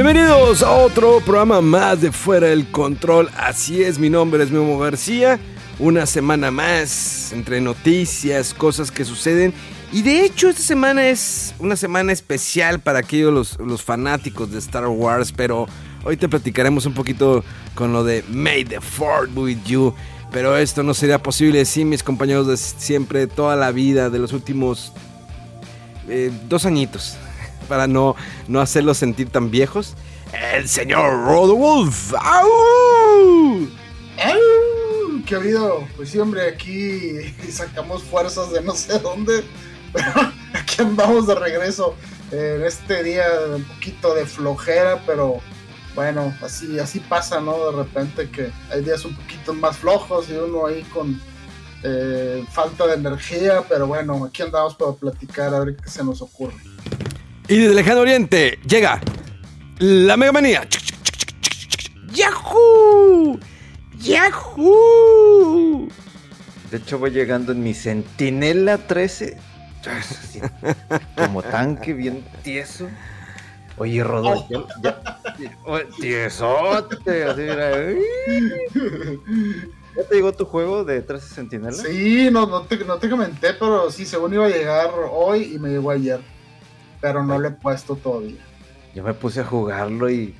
Bienvenidos a otro programa más de Fuera del Control. Así es, mi nombre es Memo García. Una semana más entre noticias, cosas que suceden. Y de hecho esta semana es una semana especial para aquellos los, fanáticos de Star Wars. Pero hoy te platicaremos un poquito con lo de May the Ford with you. Pero esto no sería posible sin mis compañeros de siempre, toda la vida, de los últimos eh, dos añitos para no, no hacerlos sentir tan viejos. El señor Rodolf. ¡Au! ¡Au! ¿Qué ha habido? Pues sí, hombre, aquí sacamos fuerzas de no sé dónde, pero aquí andamos de regreso en este día un poquito de flojera, pero bueno, así, así pasa, ¿no? De repente que hay días un poquito más flojos y uno ahí con eh, falta de energía, pero bueno, aquí andamos para platicar a ver qué se nos ocurre. Y desde el lejano oriente llega la Mega Manía. ¡Yahoo! ¡Yahoo! De hecho, voy llegando en mi Centinela 13. Así, como tanque bien tieso. Oye, Rodolfo, ya, ya- tiesote, así, mira. ¿Ya te llegó tu juego de 13 Centinela? Sí, no, no, te, no te comenté, pero sí, según iba a llegar hoy y me llegó ayer, pero no lo he puesto todavía. Yo me puse a jugarlo y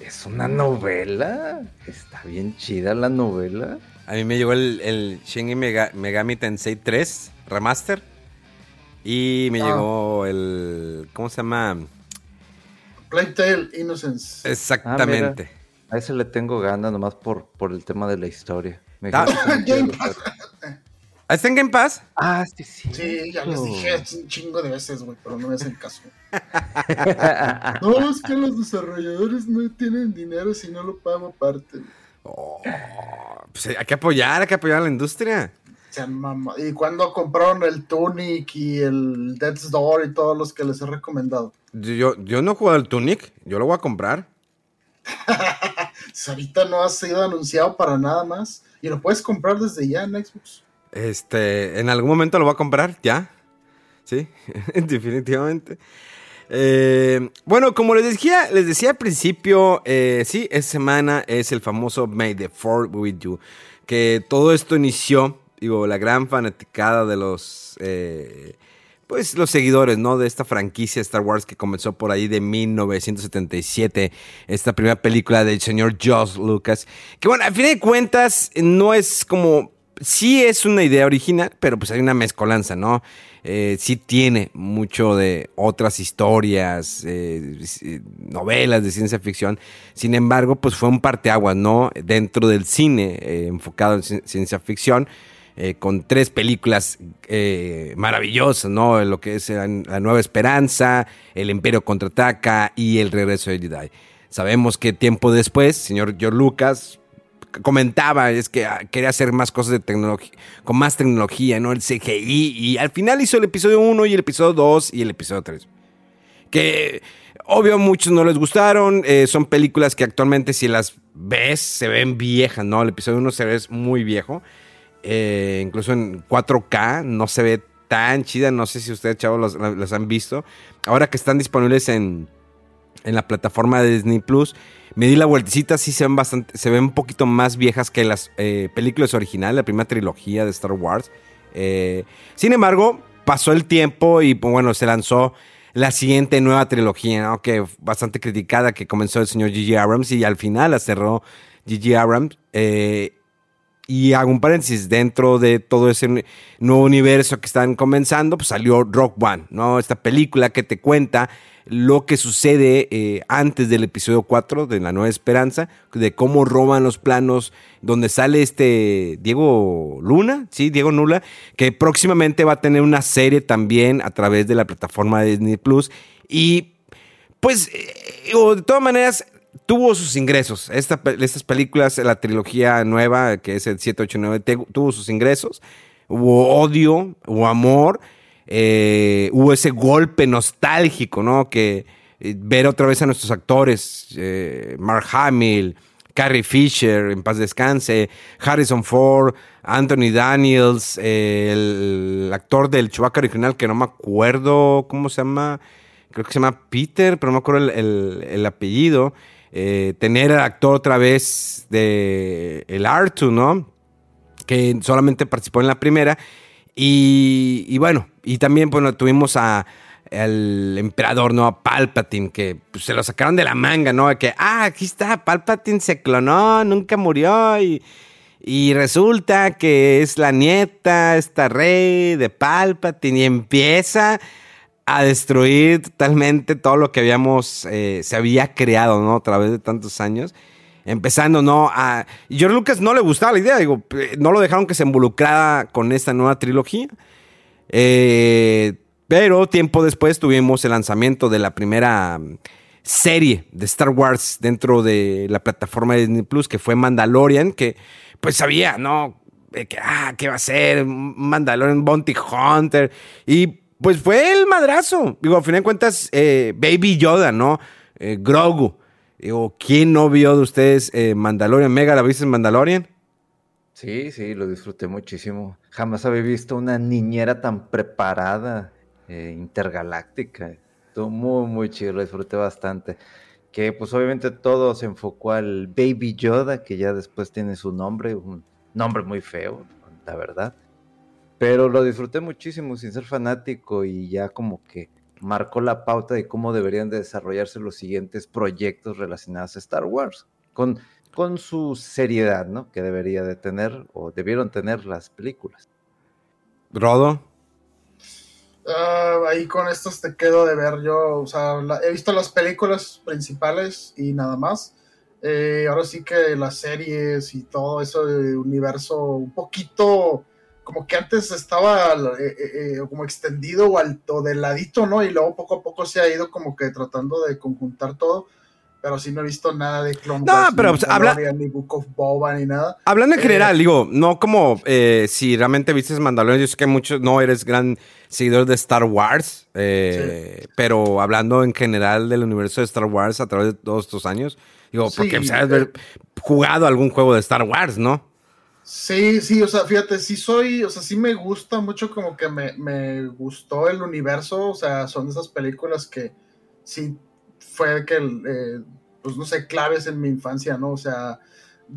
es una novela. Está bien chida la novela. A mí me llegó el, el Shin Mega- Megami Tensei 3 Remaster. Y me Ah. llegó el. ¿Cómo se llama? Plague Tale Innocence. Exactamente. A ese le tengo ganas nomás por, por el tema de la historia. Me Ah. Game Pass. ¿Ah, ¿Está en Game Pass? Ah, sí, sí. Sí, ya les dije un chingo de veces, güey, pero no me hacen caso. No, es que los desarrolladores no tienen dinero si no lo pago aparte. Oh, pues hay que apoyar, hay que apoyar a la industria. Y cuando compraron el Tunic y el Death's Door y todos los que les he recomendado. Yo, yo no he jugado al Tunic, yo lo voy a comprar. Pues ahorita no ha sido anunciado para nada más. Y lo puedes comprar desde ya en Xbox. Este, en algún momento lo voy a comprar, ya. Sí, definitivamente. Eh, bueno, como les decía, les decía al principio, eh, sí, esta semana es el famoso May the Fourth with You. Que todo esto inició, digo, la gran fanaticada de los, eh, pues, los seguidores, ¿no? De esta franquicia Star Wars que comenzó por ahí de 1977. Esta primera película del señor Josh Lucas. Que bueno, al fin de cuentas, no es como sí es una idea original, pero pues hay una mezcolanza, ¿no? Eh, sí tiene mucho de otras historias, eh, novelas de ciencia ficción. Sin embargo, pues fue un parteaguas, ¿no? Dentro del cine eh, enfocado en ci- ciencia ficción. eh, con tres películas maravillosas, ¿no? Lo que es La Nueva Esperanza, El Imperio Contraataca y El Regreso de Jedi. Sabemos que tiempo después, señor George Lucas comentaba es que ah, quería hacer más cosas de tecnología, con más tecnología, ¿no? El CGI. Y al final hizo el episodio 1 y el episodio 2 y el episodio 3. Que obvio muchos no les gustaron. eh, son películas que actualmente si las ves se ven viejas, ¿no? El episodio 1 se ve muy viejo. eh, incluso en 4K no se ve tan chida. No sé si ustedes, chavos, las han visto. Ahora que están disponibles en, en la plataforma de Disney Plus. Me di la vueltecita, sí se ven bastante, se ven un poquito más viejas que las eh, películas originales, la primera trilogía de Star Wars. Eh, sin embargo, pasó el tiempo y bueno, se lanzó la siguiente nueva trilogía, ¿no? que bastante criticada, que comenzó el señor G.G. Abrams y al final la cerró G.G. Abrams. eh, y hago un paréntesis, dentro de todo ese nuevo universo que están comenzando, pues salió Rock One, ¿no? Esta película que te cuenta lo que sucede eh, antes del episodio 4 de La Nueva Esperanza, de cómo roban los planos, donde sale este Diego Luna, sí, Diego Nula, que próximamente va a tener una serie también a través de la plataforma de Disney Plus. Y pues, eh, de todas maneras, tuvo sus ingresos. Esta, estas películas, la trilogía nueva, que es el 789, tuvo sus ingresos. Hubo odio, hubo amor, eh, hubo ese golpe nostálgico, ¿no? Que eh, ver otra vez a nuestros actores, eh, Mark Hamill, Carrie Fisher, en paz descanse, Harrison Ford, Anthony Daniels, el, actor del Chewbacca original, que no me acuerdo cómo se llama, creo que se llama Peter, pero no me acuerdo el apellido. Eh, tener al actor otra vez de el Artu, ¿no? Que solamente participó en la primera. Y, bueno, y también bueno, tuvimos a el emperador, ¿no? A Palpatine, que pues, se lo sacaron de la manga, ¿no? Que, ah, aquí está, Palpatine se clonó, nunca murió y, y resulta que es la nieta, esta rey de Palpatine y empieza a destruir totalmente todo lo que habíamos, eh, se había creado, ¿no? A través de tantos años. Empezando, ¿no? A George Lucas no le gustaba la idea, digo, eh, no lo dejaron que se involucrara con esta nueva trilogía. Eh, pero tiempo después tuvimos el lanzamiento de la primera mm, serie de Star Wars dentro de la plataforma de Disney Plus, que fue Mandalorian, que pues sabía, ¿no? Que, ah, ¿qué va a ser? Mandalorian Bounty Hunter. Y pues fue el madrazo. Digo, a fin de cuentas, eh, Baby Yoda, ¿no? Grogu. Digo, ¿quién no vio de ustedes eh, Mandalorian? ¿Mega la viste en Mandalorian? Sí, sí, lo disfruté muchísimo. Jamás había visto una niñera tan preparada, intergaláctica. Estuvo muy, muy chido, lo disfruté bastante. Que pues obviamente todo se enfocó al Baby Yoda, que ya después tiene su nombre, un nombre muy feo, la verdad. Pero lo disfruté muchísimo sin ser fanático y ya como que marcó la pauta de cómo deberían de desarrollarse los siguientes proyectos relacionados a Star Wars. Con, con su seriedad, ¿no? Que debería de tener o debieron tener las películas. Rodo. Ah, ahí con estos te quedo de ver. Yo, o sea, he visto las películas principales y nada más. Eh, ahora sí que las series y todo eso de universo un poquito como que antes estaba eh, eh, eh, como extendido o, alto de ladito, ¿no? Y luego poco a poco se ha ido como que tratando de conjuntar todo. Pero sí no he visto nada de Clone No, pero pues, habla... ni Book of Boba ni nada. Hablando en general, digo, no como si realmente viste Mandalorian, yo sé que muchos no eres gran seguidor de Star Wars, pero hablando en general del universo de Star Wars a través de todos estos años, digo, porque pues, has haber jugado algún juego de Star Wars, ¿no? Sí, sí, o sea, fíjate, sí soy, o sea, sí me gusta mucho como que me, gustó el universo, o sea, son esas películas que sí fue que, eh, pues no sé, claves en mi infancia, ¿no? O sea,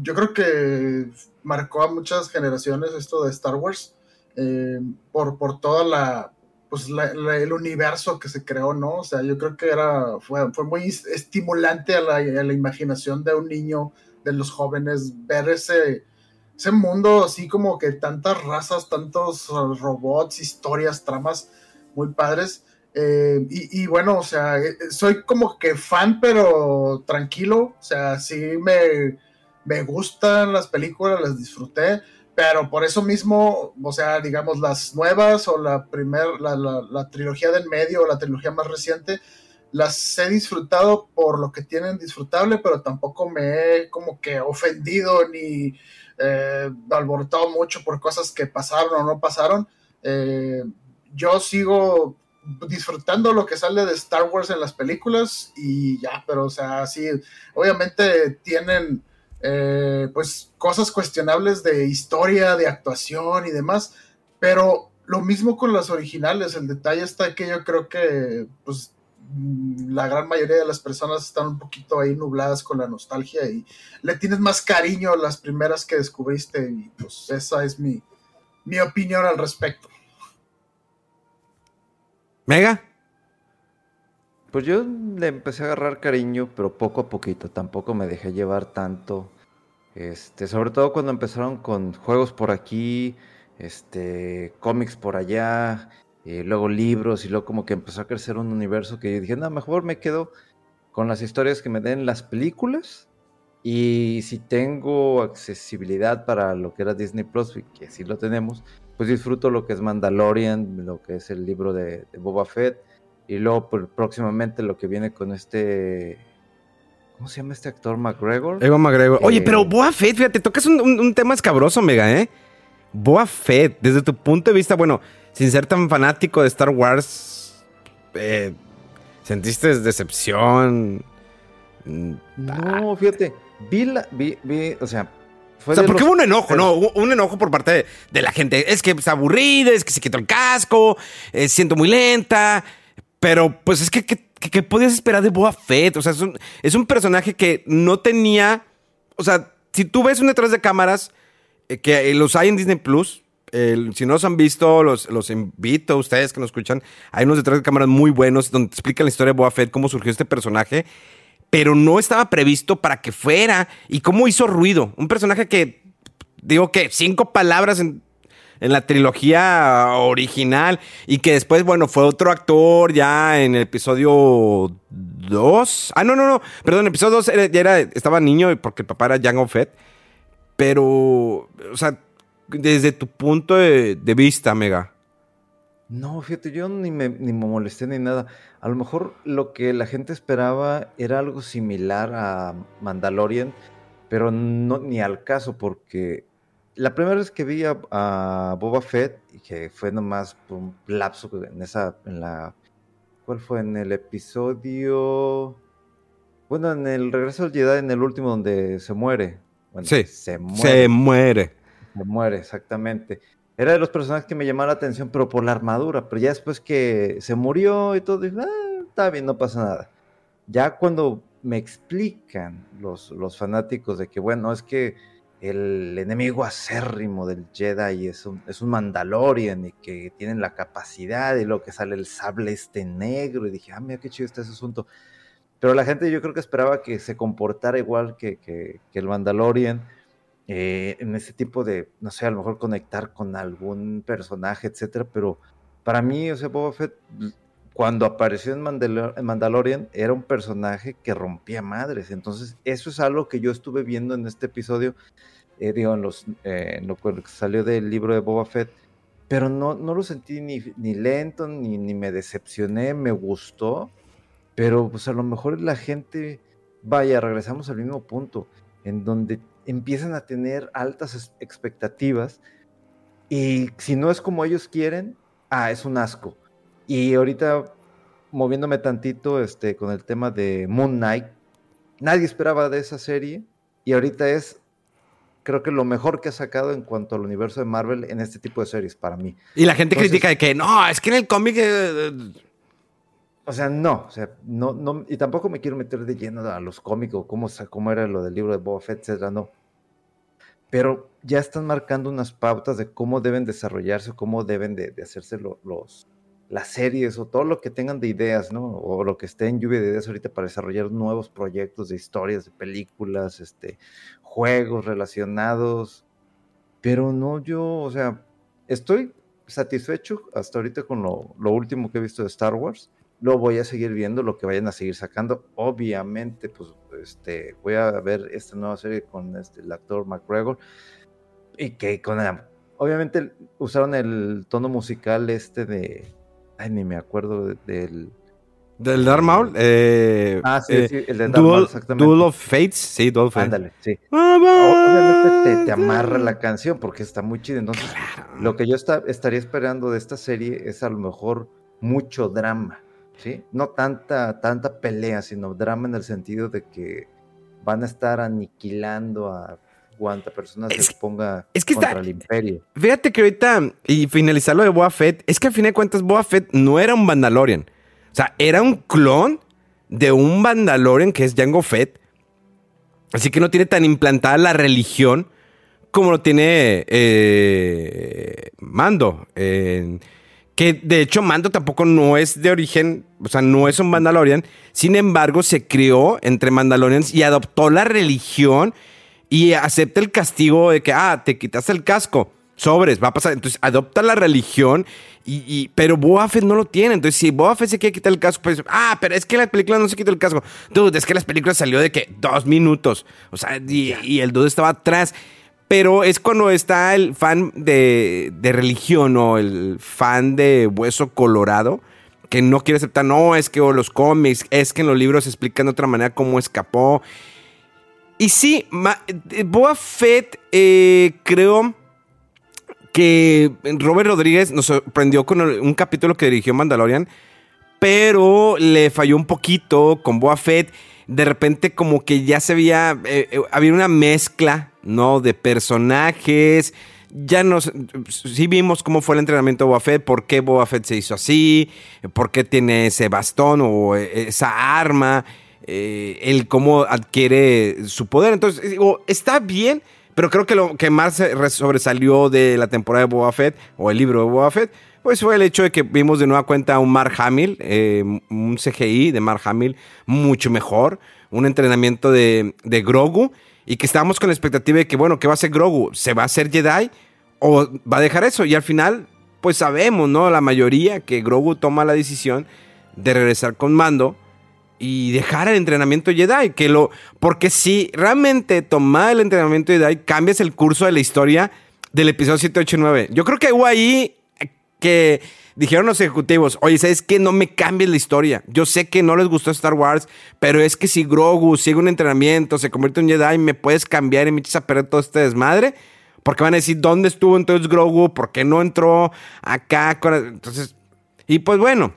yo creo que marcó a muchas generaciones esto de Star Wars eh, por, por toda la, pues el universo que se creó, ¿no? O sea, yo creo que era, fue, fue muy estimulante a la, a la imaginación de un niño, de los jóvenes, ver ese ese mundo así como que tantas razas, tantos robots, historias, tramas muy padres. Eh, y, bueno, o sea, eh, eh, soy como que fan, pero tranquilo. O sea, sí me, me gustan las películas, las disfruté. Pero por eso mismo, o sea, digamos, las nuevas o la primer, la, la trilogía del medio o la trilogía más reciente, las he disfrutado por lo que tienen disfrutable, pero tampoco me he como que ofendido ni eh, alborotado mucho por cosas que pasaron o no pasaron. Eh, yo sigo disfrutando lo que sale de Star Wars en las películas y ya, pero o sea, sí, obviamente tienen eh, pues cosas cuestionables de historia, de actuación y demás, pero lo mismo con las originales, el detalle está que yo creo que pues la gran mayoría de las personas están un poquito ahí nubladas con la nostalgia y le tienes más cariño a las primeras que descubriste y pues esa es mi, mi opinión al respecto. Mega. Pues yo le empecé a agarrar cariño, pero poco a poquito, tampoco me dejé llevar tanto Este, sobre todo cuando empezaron con juegos por aquí, este, cómics por allá, y luego libros, y luego como que empezó a crecer un universo que yo dije, no, mejor me quedo con las historias que me den las películas. Y si tengo accesibilidad para lo que era Disney Plus, que sí lo tenemos, pues disfruto lo que es Mandalorian, lo que es el libro de, de Boba Fett, y luego pues, próximamente lo que viene con este ¿Cómo se llama este actor? McGregor. Ewan McGregor. Oye, Eh, pero Boa Fett, fíjate, tocas un, un- un tema escabroso, Mega, ¿eh? Boa Fett, desde tu punto de vista, bueno, sin ser tan fanático de Star Wars, eh, ¿sentiste decepción? Mm, No, fíjate. Vi la. Vi, vi, o sea. Fue O sea, porque hubo un enojo, ¿no? Hubo un enojo por parte de, de la gente. Es que es aburrida, es que se quitó el casco, eh, siento muy lenta. Pero, pues es que, ¿qué, podías esperar de Boa Fett? O sea, es un, es un personaje que no tenía. O sea, si tú ves un detrás de cámaras, que eh, los hay en Disney Plus. eh, si no los han visto, los, los invito a ustedes que nos escuchan. Hay unos detrás de cámaras muy buenos donde explican la historia de Boa Fett, cómo surgió este personaje pero no estaba previsto para que fuera. ¿Y cómo hizo ruido? Un personaje que, digo que cinco palabras en, la trilogía original y que después, bueno, fue otro actor ya en el episodio 2. Ah, no, no, no, perdón, el episodio 2 era- ya era, estaba niño porque el papá era Jango Fett. Pero, o sea, desde tu punto de, vista, Mega. No, fíjate, yo ni me, ni me molesté ni nada. A lo mejor lo que la gente esperaba era algo similar a Mandalorian, pero no ni al caso, porque la primera vez que vi a, Boba Fett, que fue nomás por un lapso en esa, en la, ¿cuál fue? En el episodio, bueno, en el regreso al Jedi, en el último donde se muere. Bueno, Sí, se muere. Se muere. Se muere, exactamente. Era de los personajes que me llamaron la atención, pero por la armadura. Pero ya después que se murió y todo, dije, ah, está bien, no pasa nada. Ya cuando me explican los, los fanáticos de que, bueno, es que el enemigo acérrimo del Jedi es un, es un Mandalorian y que tienen la capacidad y luego que sale el sable este negro. Y dije, ah, mira qué chido está ese asunto. Pero la gente yo creo que esperaba que se comportara igual que, que- que el Mandalorian eh, en ese tipo de, no sé, a lo mejor conectar con algún personaje, etcétera, pero para mí, o sea, Boba Fett, cuando apareció en, Mandalo- en Mandalorian, era un personaje que rompía madres, entonces eso es algo que yo estuve viendo en este episodio, eh, digo, en, los, eh, en lo que salió del libro de Boba Fett, pero no, no lo sentí ni, ni lento, ni, ni me decepcioné, me gustó, pero pues a lo mejor la gente, vaya, regresamos al mismo punto, en donde empiezan a tener altas expectativas y si no es como ellos quieren, ah, es un asco. Y ahorita moviéndome tantito este, con el tema de Moon Knight, nadie esperaba de esa serie y ahorita es, creo que lo mejor que ha sacado en cuanto al universo de Marvel en este tipo de series para mí. Y la gente Entonces- critica de que no, es que en el cómic. eh, O sea, no, o sea, no, no, y tampoco me quiero meter de lleno a los cómics o cómo, cómo era lo del libro de Boba Fett, etcétera, no. Pero ya están marcando unas pautas de cómo deben desarrollarse, cómo deben de, de hacerse lo- los, las series o todo lo que tengan de ideas, ¿no? O lo que esté en lluvia de ideas ahorita para desarrollar nuevos proyectos de historias, de películas, este, juegos relacionados. Pero no, yo, o sea, estoy satisfecho hasta ahorita con lo, lo último que he visto de Star Wars. Lo voy a seguir viendo, lo que vayan a seguir sacando. Obviamente, pues, este, voy a ver esta nueva serie con este, el actor McGregor. Y que con obviamente usaron el tono musical este de, ay, ni me acuerdo de- del, Del Darth Maul. Eh, ah, sí, eh, sí, el de Maul, Duel, exactamente. Duel of Fates. Sí, Duel of Fates. Ándale, sí. Ah, Obviamente te, amarra la canción porque está muy chida. Entonces, lo que yo está- estaría esperando de esta serie es a lo mejor mucho drama, ¿sí? No tanta, tanta pelea, sino drama en el sentido de que van a estar aniquilando a cuanta persona Es- se ponga es que está- contra el imperio. Fíjate que ahorita, y finalizar lo de Boa Fett, es que al fin de cuentas Boa Fett no era un Mandalorian. O sea, era un clon de un Mandalorian que es Jango Fett. Así que no tiene tan implantada la religión como lo tiene eh, Mando. Que de hecho Mando tampoco no es de origen, o sea, no es un Mandalorian. Sin embargo, se crió entre Mandalorians y adoptó la religión y acepta el castigo de que, ah, te quitaste el casco, sobres, va a pasar. Entonces adopta la religión, y, y- pero Boba Fett no lo tiene. Entonces, si Boba Fett se quiere quitar el casco, pues, ah, pero es que la película no se quita el casco. Dude, es que las películas salió de que dos minutos. O sea, y, y el dude estaba atrás. Pero es cuando está el fan de, de religión o el fan de Hueso Colorado que no quiere aceptar, no, es que o los cómics, es que en los libros se explican de otra manera cómo escapó. Y sí, eh, Boba Fett, eh, creo que Robert Rodríguez nos sorprendió con un capítulo que dirigió Mandalorian, pero le falló un poquito con Boba Fett. De repente como que ya se veía, eh, eh, había una mezcla, ¿no? De personajes. Ya nos, sí vimos cómo fue el entrenamiento de Boba Fett, por qué Boba Fett se hizo así, por qué tiene ese bastón o eh, esa arma, eh, el cómo adquiere su poder. Entonces, digo, está bien, pero creo que lo que más sobresalió de la temporada de Boba o el libro de Boba Fett, pues fue el hecho de que vimos de nueva cuenta a un Mark Hamill, eh, un CGI de Mark Hamill mucho mejor, un entrenamiento de, de Grogu y que estábamos con la expectativa de que, bueno, ¿qué va a hacer Grogu? ¿Se va a hacer Jedi o va a dejar eso? Y al final, pues sabemos, ¿no? La mayoría que Grogu toma la decisión de regresar con Mando y dejar el entrenamiento Jedi, que lo porque si realmente tomar el entrenamiento Jedi cambias el curso de la historia del episodio 7, 8 y 9. Yo creo que hubo ahí dijeron los ejecutivos, oye, ¿sabes qué? No me cambies la historia. Yo sé que no les gustó Star Wars, pero es que si Grogu sigue un entrenamiento, se convierte en Jedi, me puedes cambiar y me echas a perder todo este desmadre. Porque van a decir, ¿dónde estuvo entonces Grogu? ¿Por qué no entró acá? con-?" Entonces, y pues bueno,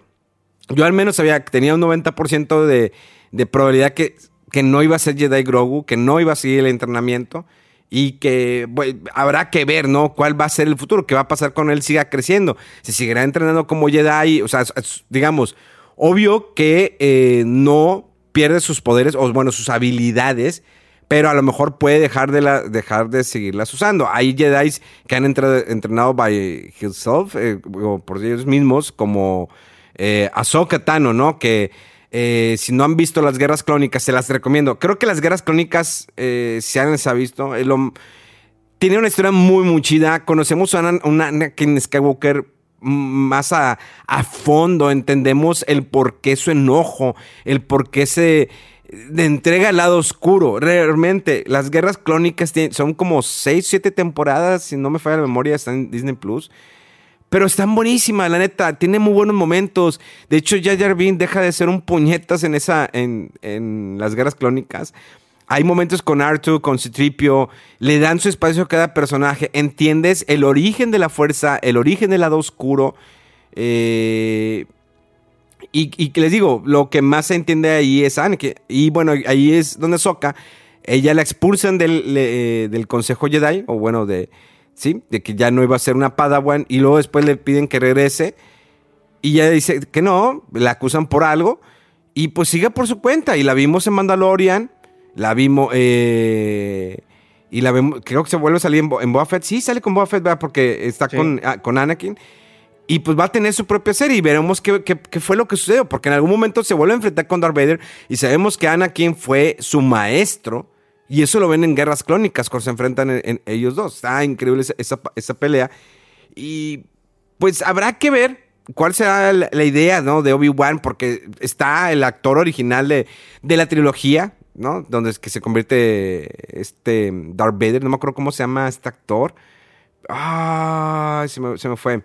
yo al menos sabía tenía un 90% de, de probabilidad que, que no iba a ser Jedi Grogu, que no iba a seguir el entrenamiento y que habrá que ver, ¿no? ¿Cuál va a ser el futuro? ¿Qué va a pasar cuando él siga creciendo? ¿Se seguirá entrenando como Jedi? O sea, digamos, obvio que eh, no pierde sus poderes o, bueno, sus habilidades, pero a lo mejor puede dejar de, dejar de seguirlas usando. Hay Jedi que han entrenado by himself, eh, o por ellos mismos, como eh, Tano, ¿no? Que eh, si no han visto las guerras clónicas, se las recomiendo. Creo que las guerras clónicas, eh, se ha visto, eh, tiene una historia muy, muy chida. Conocemos a una, Anakin Skywalker más a, fondo, entendemos el por qué su enojo, el por qué se entrega al lado oscuro. Realmente, las guerras clónicas son como 6, 7 temporadas, si no me falla la memoria, están en Disney Plus. Pero están buenísimas, la neta. Tiene muy buenos momentos. De hecho, Jar Jar deja de ser un puñetas en esa, en, en las guerras clónicas. Hay momentos con Artu, con Citripio, le dan su espacio a cada personaje. Entiendes el origen de la fuerza, el origen del lado oscuro. Eh, y, y que les digo, lo que más se entiende ahí es Anakin. Y bueno, ahí es donde Soka. Ella la expulsan del, del Consejo Jedi, o bueno, de, sí, de que ya no iba a ser una Padawan. Y luego después le piden que regrese. Y ella dice que no, la acusan por algo. Y pues sigue por su cuenta. Y la vimos en Mandalorian. La vimos. eh, y la vemos. Creo que se vuelve a salir en, Bo- en Boba Fett. Sí, sale con Boba Fett, ¿verdad? Porque está Sí. con, ah, con Anakin. Y pues va a tener su propia serie y veremos qué, qué- qué fue lo que sucedió. Porque en algún momento se vuelve a enfrentar con Darth Vader y sabemos que Anakin fue su maestro. Y eso lo ven en Guerras Clónicas cuando se enfrentan en- en ellos dos. Está increíble esa, esa- pelea. Y pues habrá que ver cuál será la, la idea ¿no? de Obi-Wan. Porque está el actor original de, de la trilogía, ¿no? Donde es que se convierte este Darth Vader. No me acuerdo cómo se llama este actor. Ah, se me, se me fue.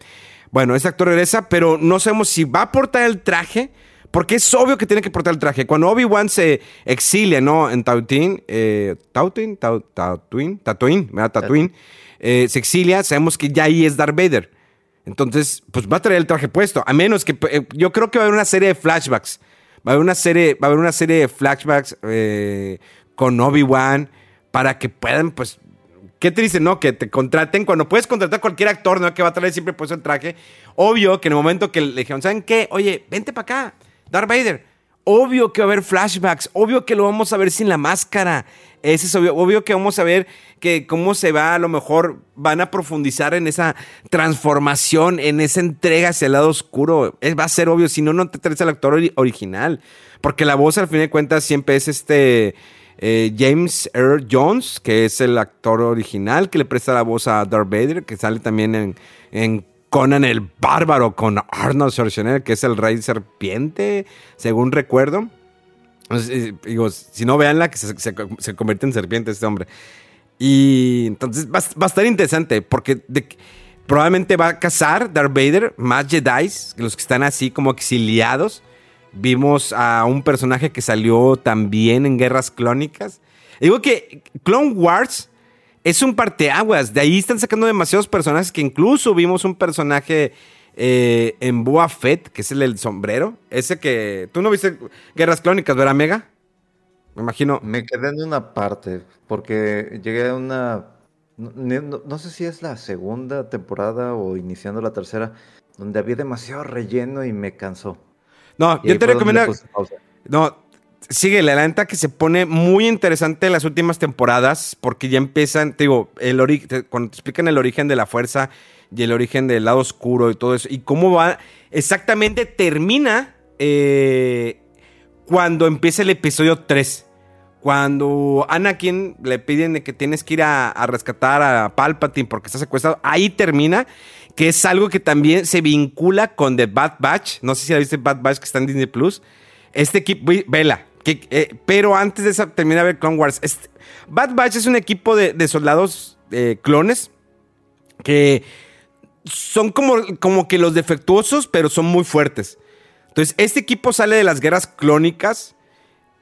Bueno, este actor regresa, pero no sabemos si va a portar el traje, porque es obvio que tiene que portar el traje. Cuando Obi-Wan se exilia, ¿no? En Tatooine, eh, Tatooine, Tau- Tatooine, Tatooine, ¿verdad? Eh, se exilia, sabemos que ya ahí es Darth Vader. Entonces, pues va a traer el traje puesto, a menos que eh, yo creo que va a haber una serie de flashbacks. Va a haber una serie, va a haber una serie de flashbacks eh, con Obi-Wan para que puedan, pues, Qué triste, ¿no? Que te contraten cuando puedes contratar a cualquier actor, ¿no? Que va a traer siempre puesto el traje. Obvio que en el momento que le dijeron, ¿saben qué? Oye, vente para acá, Darth Vader. Obvio que va a haber flashbacks. Obvio que lo vamos a ver sin la máscara. Ese es obvio. Obvio que vamos a ver que cómo se va, a lo mejor van a profundizar en esa transformación, en esa entrega hacia el lado oscuro. Es- va a ser obvio, si no, no te traes al actor ori- original. Porque la voz, al fin de cuentas, siempre es este eh, James Earl Jones, que es el actor original que le presta la voz a Darth Vader, que sale también en Conan el Bárbaro con Arnold Schwarzenegger, que es el rey serpiente, según recuerdo. Eh, digo, si no veanla, que se, convierte en serpiente este hombre. Y entonces va, a- estar interesante, porque probablemente va a cazar Darth Vader más Jedi, los que están así como exiliados. Vimos a un personaje que salió también en Guerras Clónicas. Digo que Clone Wars es un parteaguas. De ahí están sacando demasiados personajes que incluso vimos un personaje eh, en Boa Fett, que es el del sombrero. Ese que... ¿Tú no viste Guerras Clónicas, verdad, Mega? Me imagino. Me quedé en una parte, porque llegué a una... No, no- no sé si es la segunda temporada o iniciando la tercera, donde había demasiado relleno y me cansó. No, Y yo te recomiendo... No, síguele, la neta que se pone muy interesante en las últimas temporadas porque ya empiezan, te digo, el cuando te explican el origen de la fuerza y el origen del lado oscuro y todo eso, y cómo va, exactamente termina eh, cuando empieza el episodio 3. Cuando Anakin le piden de que tienes que ir a, a rescatar a Palpatine porque está secuestrado, ahí termina, que es algo que también se vincula con The Bad Batch. No sé si la viste Bad Batch que está en Disney Plus. Este equipo, ve- vela, que, eh, pero antes de esa termina ver Clone Wars. Bad Batch es un equipo de, de soldados eh, clones que son como, como que los defectuosos, pero son muy fuertes. Entonces, este equipo sale de las guerras clónicas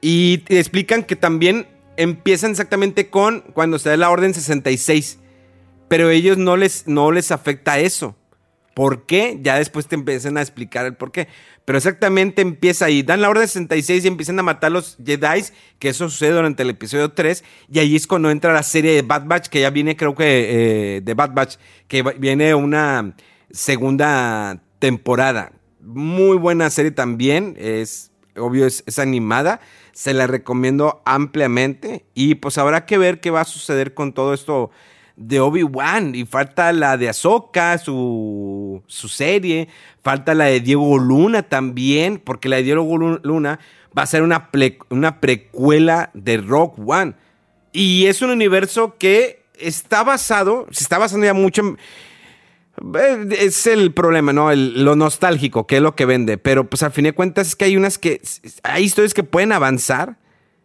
y explican que también empiezan exactamente con cuando se da la Orden 66. Pero a ellos no les, no les afecta eso. ¿Por qué? Ya después te empiezan a explicar el por qué. Pero exactamente empieza ahí. Dan la orden 66 y empiezan a matar los Jedi, que eso sucede durante el episodio 3. Y ahí es cuando entra la serie de Bad Batch, que ya viene, creo que, eh, de Bad Batch, que viene una segunda temporada. Muy buena serie también. Es, obvio, es, es animada. Se la recomiendo ampliamente. Y pues habrá que ver qué va a suceder con todo esto de Obi-Wan y falta la de Ahsoka, su, su serie, falta la de Diego Luna también, porque la de Diego Lu- Luna va a ser una, ple- una precuela de Rock One. Y es un universo que está basado, se está basando ya mucho en... eh, Es el problema, ¿no? Lo nostálgico, que es lo que vende. Pero pues al fin de cuentas es que hay unas que... Hay historias que pueden avanzar.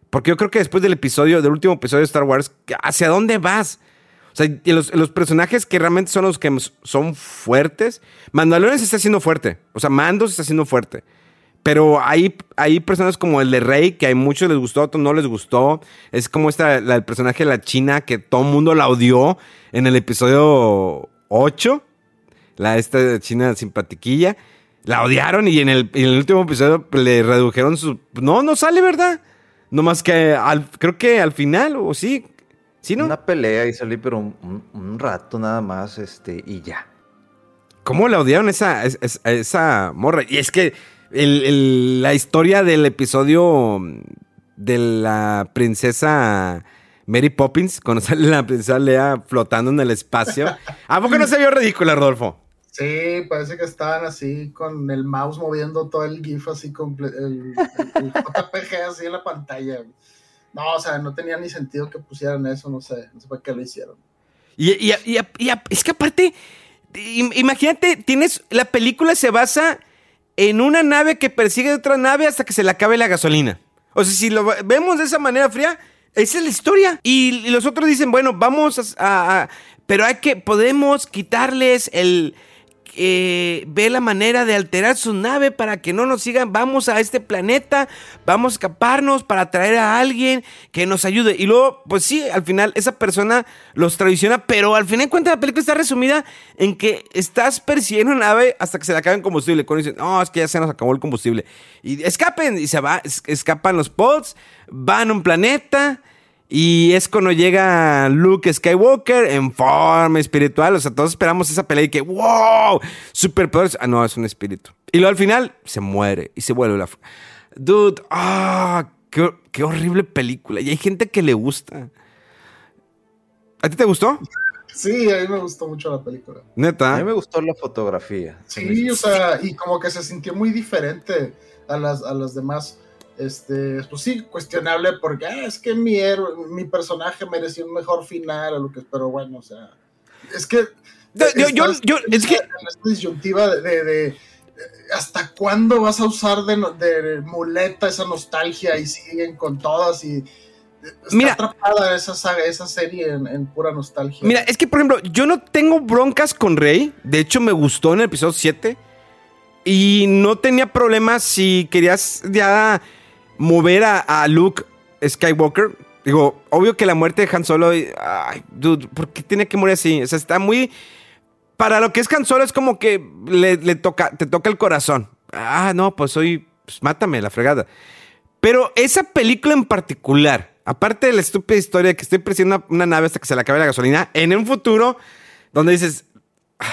Porque yo creo que después del episodio, del último episodio de Star Wars, ¿hacia dónde vas? O sea, los, los personajes que realmente son los que son fuertes. Mandalorian está haciendo fuerte. O sea, Mando se está haciendo fuerte. Pero hay, hay personas como el de Rey, que a muchos les gustó, a otros no les gustó. Es como esta, el personaje de la China, que todo el mundo la odió en el episodio 8. La esta China simpatiquilla. La odiaron y en el, en el último episodio le redujeron su... No, no sale, ¿verdad? No más que al, creo que al final, o sí. ¿Sí, no? Una pelea y salí, pero un, un- un rato nada más, este, y ya. ¿Cómo la odiaron esa, esa morra? Y es que el- el- la historia del episodio de la princesa Mary Poppins, cuando sale la princesa Lea flotando en el espacio. ¿A poco no se vio ridícula, Rodolfo? Sí, parece que estaban así con el mouse moviendo todo el GIF así, el- el JPG así en la pantalla. No, o sea, no tenía ni sentido que pusieran eso, no sé, no sé para qué lo hicieron. Y, y- es que aparte, im- imagínate, tienes, la película se basa en una nave que persigue otra nave hasta que se le acabe la gasolina. O sea, si lo vemos de esa manera fría, esa es la historia. Y, los otros dicen, bueno, vamos a, a- a- pero hay que, podemos quitarles el, eh, ve la manera de alterar su nave para que no nos sigan. Vamos a este planeta, vamos a escaparnos para traer a alguien que nos ayude. Y luego, pues sí, al final esa persona los traiciona, pero al final de la película está resumida en que estás persiguiendo una nave hasta que se le acabe el combustible. Cuando dicen, no, es que ya se nos acabó el combustible. Y escapen, y se va, es- escapan los pods, van a un planeta. Y es cuando llega Luke Skywalker en forma espiritual. O sea, todos esperamos esa pelea y que, wow, superpoderes. Ah, no, es un espíritu. Y luego al final se muere y se vuelve la. Dude, ah, qué, qué horrible película. Y hay gente que le gusta. ¿A ti te gustó? Sí, a mí me gustó mucho la película. A Neta. mí me gustó la fotografía. Sí, o sea, y como que se sintió muy diferente a las, a las demás. Este, pues sí, cuestionable porque ah, es que mi héroe, mi personaje merecía un mejor final o lo que, pero bueno, o sea, es que yo, yo, yo, es que esta disyuntiva de, de, de, hasta cuándo vas a usar de, de, muleta esa nostalgia y siguen con todas y está Mira. atrapada esa saga, esa serie en, en pura nostalgia. Mira, es que por ejemplo, yo no tengo broncas con Rey. De hecho, me gustó en el episodio 7. Y no tenía problemas si querías ya mover a, a Luke Skywalker. Digo, obvio que la muerte de Han Solo. Ay, dude, ¿por qué tiene que morir así? O sea, está muy. Para lo que es Han Solo, es como que le, le toca, te toca el corazón. Ah, no, pues soy. Pues mátame, la fregada. Pero esa película en particular, aparte de la estúpida historia de que estoy presidiendo una, una nave hasta que se le acabe la gasolina, en un futuro donde dices. "Ah,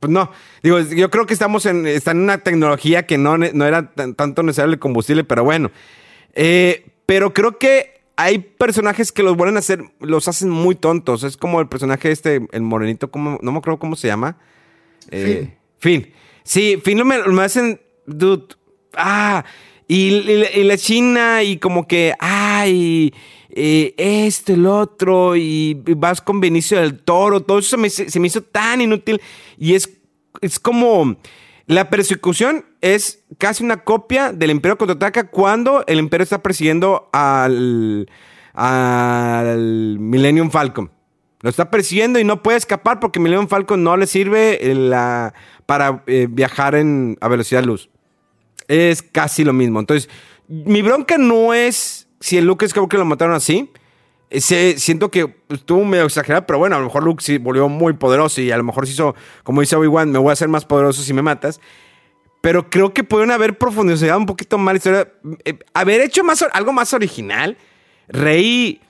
Pues no, digo, yo creo que estamos en, está en una tecnología que no, no era tan- tanto necesario el combustible, pero bueno. Eh, pero creo que hay personajes que los vuelven a hacer, los hacen muy tontos. Es como el personaje este, el morenito, como, no me acuerdo cómo se llama. Eh, Finn. Sí, Finn lo me, me hacen, dude, ah, y, y la- y la China y como que, ay, eh, esto, el otro, y, vas con Benicio del Toro, todo eso se me, se me hizo tan inútil y es, es como... La persecución es casi una copia del Imperio contraataca cuando el Imperio está persiguiendo al, al Millennium Falcon. Lo está persiguiendo y no puede escapar porque Millennium Falcon no le sirve eh, la- para eh, viajar en, a velocidad luz. Es casi lo mismo. Entonces, mi bronca no es si el Luke Skywalker lo mataron así. Eh, se- siento que estuvo medio exagerado, pero bueno, a lo mejor Luke sí volvió muy poderoso y a lo mejor se hizo, como dice Obi-Wan, me voy a hacer más poderoso si me matas. Pero creo que pueden haber profundizado un poquito más la historia. Eh, haber hecho algo más original. Rey,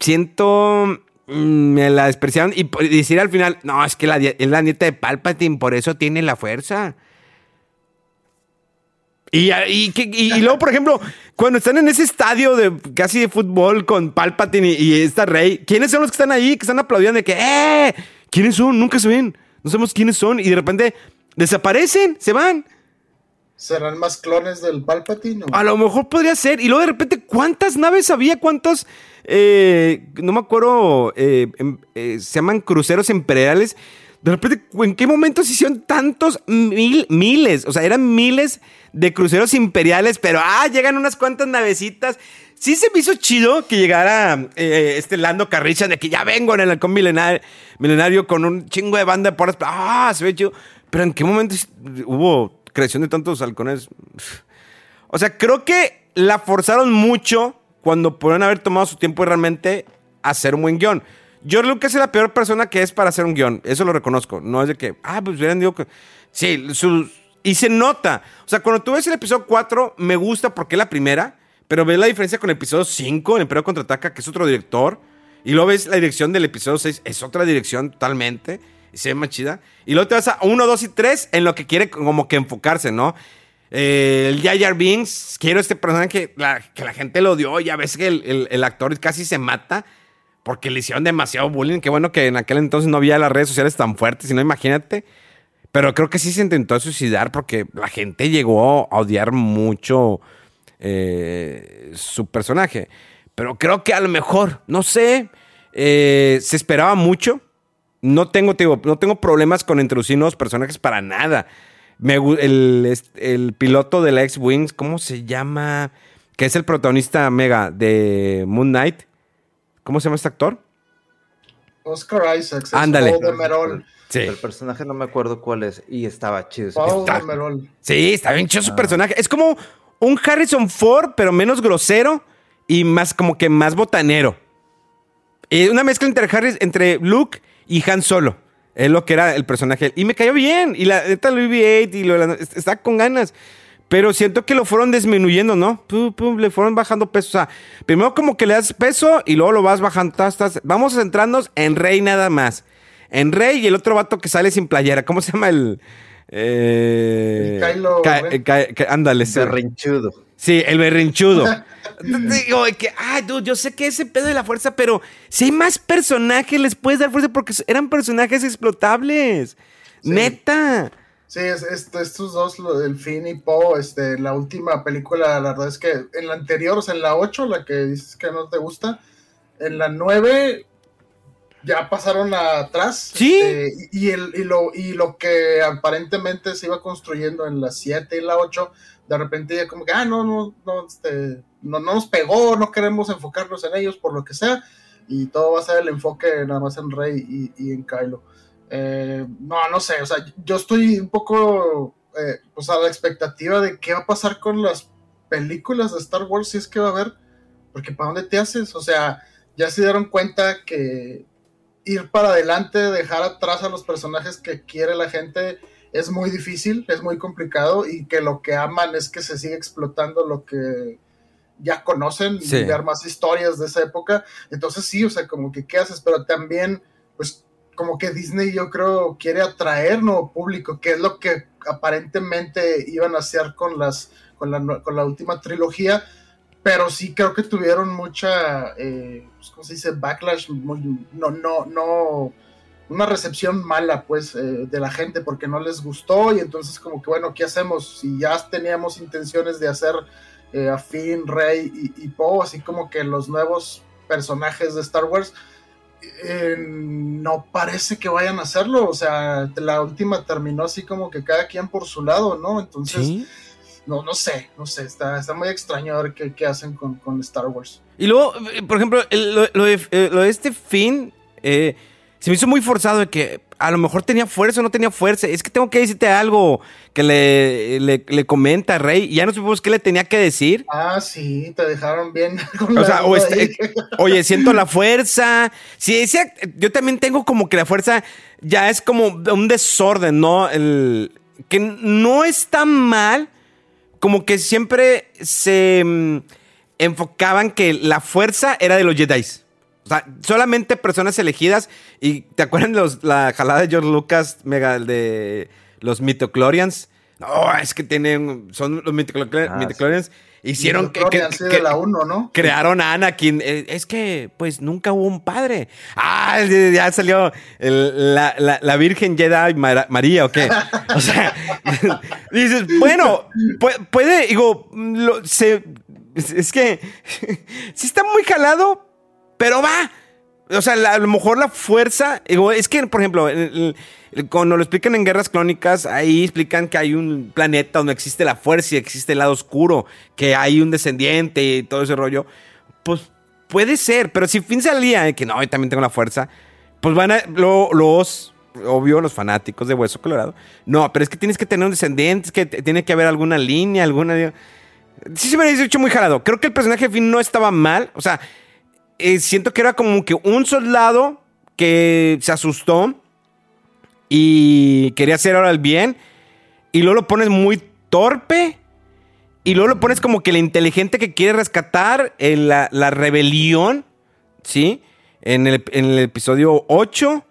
siento. mm, Me la despreciaron. Y decir al final, no, es que es la nieta de Palpatine, por eso tiene la fuerza. Y, y, y- y luego, por ejemplo, cuando están en ese estadio de casi de fútbol con Palpatine y, esta Rey, ¿quiénes son los que están ahí, que están aplaudiendo de que, ¡eh! ¿Quiénes son? Nunca se ven. No sabemos quiénes son. Y de repente desaparecen, se van. ¿Serán más clones del Palpatine? o? A lo mejor podría ser. Y luego de repente, ¿cuántas naves había? ¿Cuántos? eh, no me acuerdo. eh, em- eh, se llaman cruceros imperiales. De repente, ¿en qué momento se hicieron tantos mil, miles? O sea, eran miles de cruceros imperiales, pero ah, llegan unas cuantas navecitas. Sí se me hizo chido que llegara eh, este Lando Carricha de que ya vengo en el halcón milenario, milenario con un chingo de banda de porras. Ah, se ve chido. Pero ¿en qué momento hubo creación de tantos halcones? O sea, creo que la forzaron mucho cuando podrían haber tomado su tiempo y realmente hacer un buen guion. George Lucas es la peor persona que es para hacer un guion. Eso lo reconozco. No es de que, ah, pues hubieran dicho que. Sí, su- y se nota. O sea, cuando tú ves el episodio 4, me gusta porque es la primera, pero ves la diferencia con el episodio 5, el Imperio contraataca, que es otro director. Y luego ves la dirección del episodio 6, es otra dirección totalmente. Y se ve más chida. Y luego te vas a 1, 2 y 3 en lo que quiere como que enfocarse, ¿no? Eh, el Jar Binks, quiero este personaje que la, gente lo odió. Ya ves que el actor casi se mata porque le hicieron demasiado bullying. Qué bueno que en aquel entonces no había las redes sociales tan fuertes, si no, imagínate. Pero creo que sí se intentó suicidar porque la gente llegó a odiar mucho eh, su personaje. Pero creo que a lo mejor, no sé, eh, se esperaba mucho. No tengo, te digo, no tengo problemas con introducir nuevos personajes para nada. Me el, el piloto de la X-Wings, ¿cómo se llama? Que es el protagonista mega de Moon Knight. ¿Cómo se llama este actor? Oscar Isaacs. es Ándale. Paul Demerol. Sí. El personaje no me acuerdo cuál es. Y estaba chido. Paul Está- Demerol. Sí, está bien chido su personaje. Es como un Harrison Ford, pero menos grosero y más como que más botanero. Eh, una mezcla entre Harris, entre Luke y Han Solo. Es lo que era el personaje. Y me cayó bien. Y la neta Louis V8 y lo de la- est- está con ganas. Pero siento que lo fueron disminuyendo, ¿no? Pum, pum, le fueron bajando peso. O sea, primero como que le das peso y luego lo vas bajando. Vamos a centrarnos en Rey nada más. En Rey y el otro vato que sale sin playera. ¿Cómo se llama el...? Eh, El Kylo Ca- ándale, sí. berrinchudo. Sí, el berrinchudo. Digo, que, ay, dude, yo sé que ese pedo de la fuerza, pero si hay más personajes, les puedes dar fuerza porque eran personajes explotables. Neta. Sí, es, este, estos dos, del Finn y Poe, este, la última película, la verdad es que en la anterior, o sea, en la 8, la que dices que no te gusta, en la 9 ya pasaron atrás. Sí. este, y, y el, y, lo, y lo que aparentemente se iba construyendo en la 7 y la 8, de repente ya como que, ah, no, no, no, este, no, no nos pegó, no queremos enfocarnos en ellos por lo que sea, y todo va a ser el enfoque nada más en Rey y, y en Kylo. Eh, no, no sé, o sea, yo estoy un poco eh, pues a la expectativa de qué va a pasar con las películas de Star Wars si es que va a haber, porque ¿para dónde te haces? O sea, ya se dieron cuenta que ir para adelante, dejar atrás a los personajes que quiere la gente es muy difícil, es muy complicado y que lo que aman es que se sigue explotando lo que ya conocen Sí. y ver más historias de esa época. Entonces sí, o sea, como que qué haces, pero también, pues como que Disney yo creo quiere atraer nuevo público, que es lo que aparentemente iban a hacer con las con la, con la última trilogía, pero sí creo que tuvieron mucha, eh, pues, ¿cómo se dice? Backlash, muy- no, no, no, una recepción mala, pues, eh, de la gente porque no les gustó y entonces como que, bueno, ¿qué hacemos? Si ya teníamos intenciones de hacer eh, a Finn, Rey y, y Poe, así como que los nuevos personajes de Star Wars, eh, no parece que vayan a hacerlo, o sea, la última terminó así como que cada quien por su lado, ¿no? Entonces, Sí. no, no sé, no sé, está, está muy extraño a ver qué, qué hacen con, con Star Wars. Y luego, eh, por ejemplo, el- lo, lo de, eh, lo de este fin eh, se me hizo muy forzado de que a lo mejor tenía fuerza o no tenía fuerza. Es que tengo que decirte algo que le, le, le comenta Rey y ya no supimos qué le tenía que decir. Ah, sí, te dejaron bien. con O sea, o este- ahí. oye, siento la fuerza. Sí, decía, yo también tengo como que la fuerza ya es como un desorden, ¿no? El, que no está mal, como que siempre se mm, enfocaban que la fuerza era de los Jedi. O sea, solamente personas elegidas. Y te acuerdan los, la jalada de George Lucas, mega, el de los Mitoclorians. No, es que tienen, son los Mitoclorians. Ah, Mitoclorians. Hicieron que, que- de la 1, ¿no? crearon a Anakin. Eh, Es que, pues, nunca hubo un padre. Ah, ya salió el- la, la- la Virgen Jedi María, ¿o qué? O sea, dices, bueno, pu- puede, digo, lo- se- es es que sí está muy jalado, pero va. O sea, a lo mejor la fuerza, es que, por ejemplo, cuando lo explican en Guerras Clónicas, ahí explican que hay un planeta donde existe la fuerza y existe el lado oscuro, que hay un descendiente y todo ese rollo. Pues puede ser, pero si Finn salía de que no, yo también tengo la fuerza, pues van a, lo- los, obvio, los fanáticos de Hueso Colorado, no, pero es que tienes que tener un descendiente, es que tiene que haber alguna línea, alguna... Sí se me ha hecho muy jalado. Creo que el personaje de Finn no estaba mal, o sea, eh, siento que era como que un soldado que se asustó y quería hacer ahora el bien y luego lo pones muy torpe y luego lo pones como que el inteligente que quiere rescatar eh, la, la rebelión, ¿sí? En el, en el episodio 8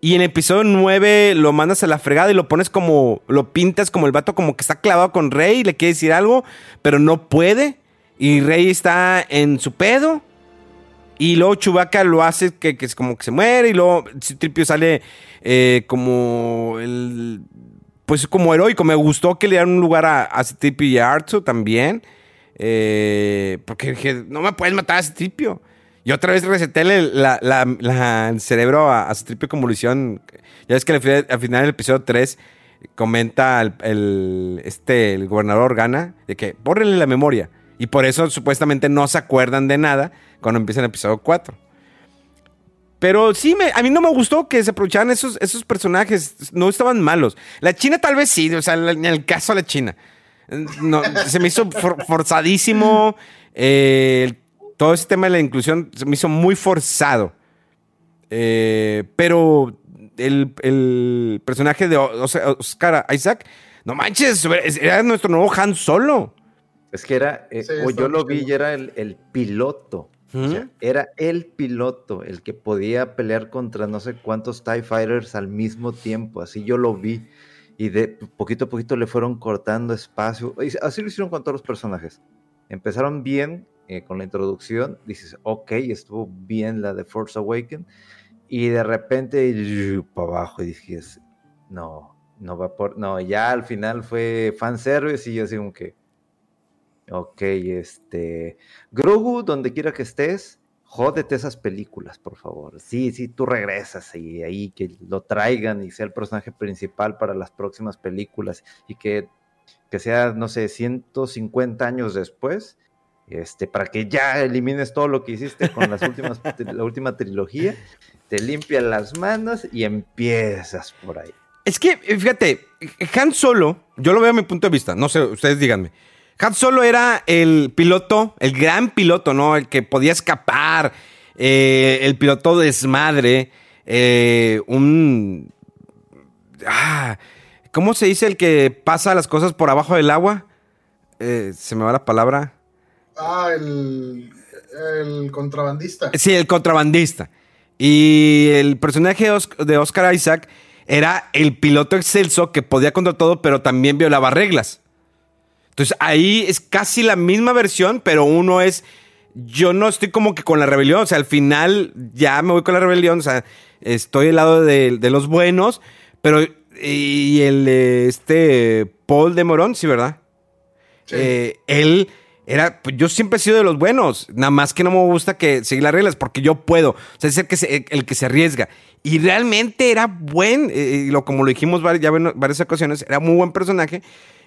y en el episodio 9 lo mandas a la fregada y lo pones como, lo pintas como el vato como que está clavado con Rey y le quiere decir algo, pero no puede y Rey está en su pedo. Y luego Chewbacca lo hace que, es como que se muere. Y luego Tripio sale eh, como el. Pues como heroico. Me gustó que le dieran un lugar a, a Citripio y a Artu también. Eh, porque dije, no me puedes matar a Citripio. Y otra vez resetéle la, la- la- el cerebro a, a Citripio como lo. Ya ves que al final, al final del episodio 3 comenta el, este, el gobernador Organa de que bórrenle la memoria. Y por eso supuestamente no se acuerdan de nada cuando empieza el episodio 4. Pero sí, me, a mí no me gustó que se aprovecharan esos, esos personajes. No estaban malos. La China tal vez sí, o sea, en el caso de la China. Se me hizo for- forzadísimo. eh, todo ese tema de la inclusión se me hizo muy forzado. Eh, pero el, el personaje de Oscar Isaac, no manches, era nuestro nuevo Han Solo. Es que era, eh, Sí, o yo lo vi y era el, el piloto. O sea, ¿Mm? era el piloto el que podía pelear contra no sé cuántos TIE Fighters al mismo tiempo. Así yo lo vi. Y de poquito a poquito le fueron cortando espacio. Y así lo hicieron con todos los personajes. Empezaron bien eh, con la introducción. Dices, ok, estuvo bien la de Force Awaken. Y de repente, para abajo. Y dices, no, no va por, no, ya al final fue fanservice y yo así como que, ok, este, Grogu, donde quiera que estés, jódete esas películas, por favor. Sí, sí, tú regresas y ahí que lo traigan y sea el personaje principal para las próximas películas y que, que sea, no sé, 150 años después, este, para que ya elimines todo lo que hiciste con las últimas, la última trilogía, te limpias las manos y empiezas por ahí. Es que, fíjate, Han Solo, yo lo veo a mi punto de vista, no sé, ustedes díganme. Han Solo era el piloto, el gran piloto, ¿no? El que podía escapar, eh, el piloto desmadre, eh, un... Ah, ¿Cómo se dice el que pasa las cosas por abajo del agua? Eh, se me va la palabra. Ah, el, el contrabandista. Sí, el contrabandista. Y el personaje de Os- de Oscar Isaac era el piloto excelso que podía contra todo, pero también violaba reglas. Entonces ahí es casi la misma versión, pero uno es. Yo no estoy como que con la rebelión. O sea, al final ya me voy con la rebelión. O sea, estoy al lado de, de los buenos. Pero. Y el este Paul de Morón, sí, ¿verdad? Sí. Eh, él era, pues yo siempre he sido de los buenos, nada más que no me gusta que seguir las reglas porque yo puedo, o sea, es el que se, el que se arriesga. Y realmente era buen, eh, y lo, como lo dijimos vari- ya varias ocasiones, era muy buen personaje.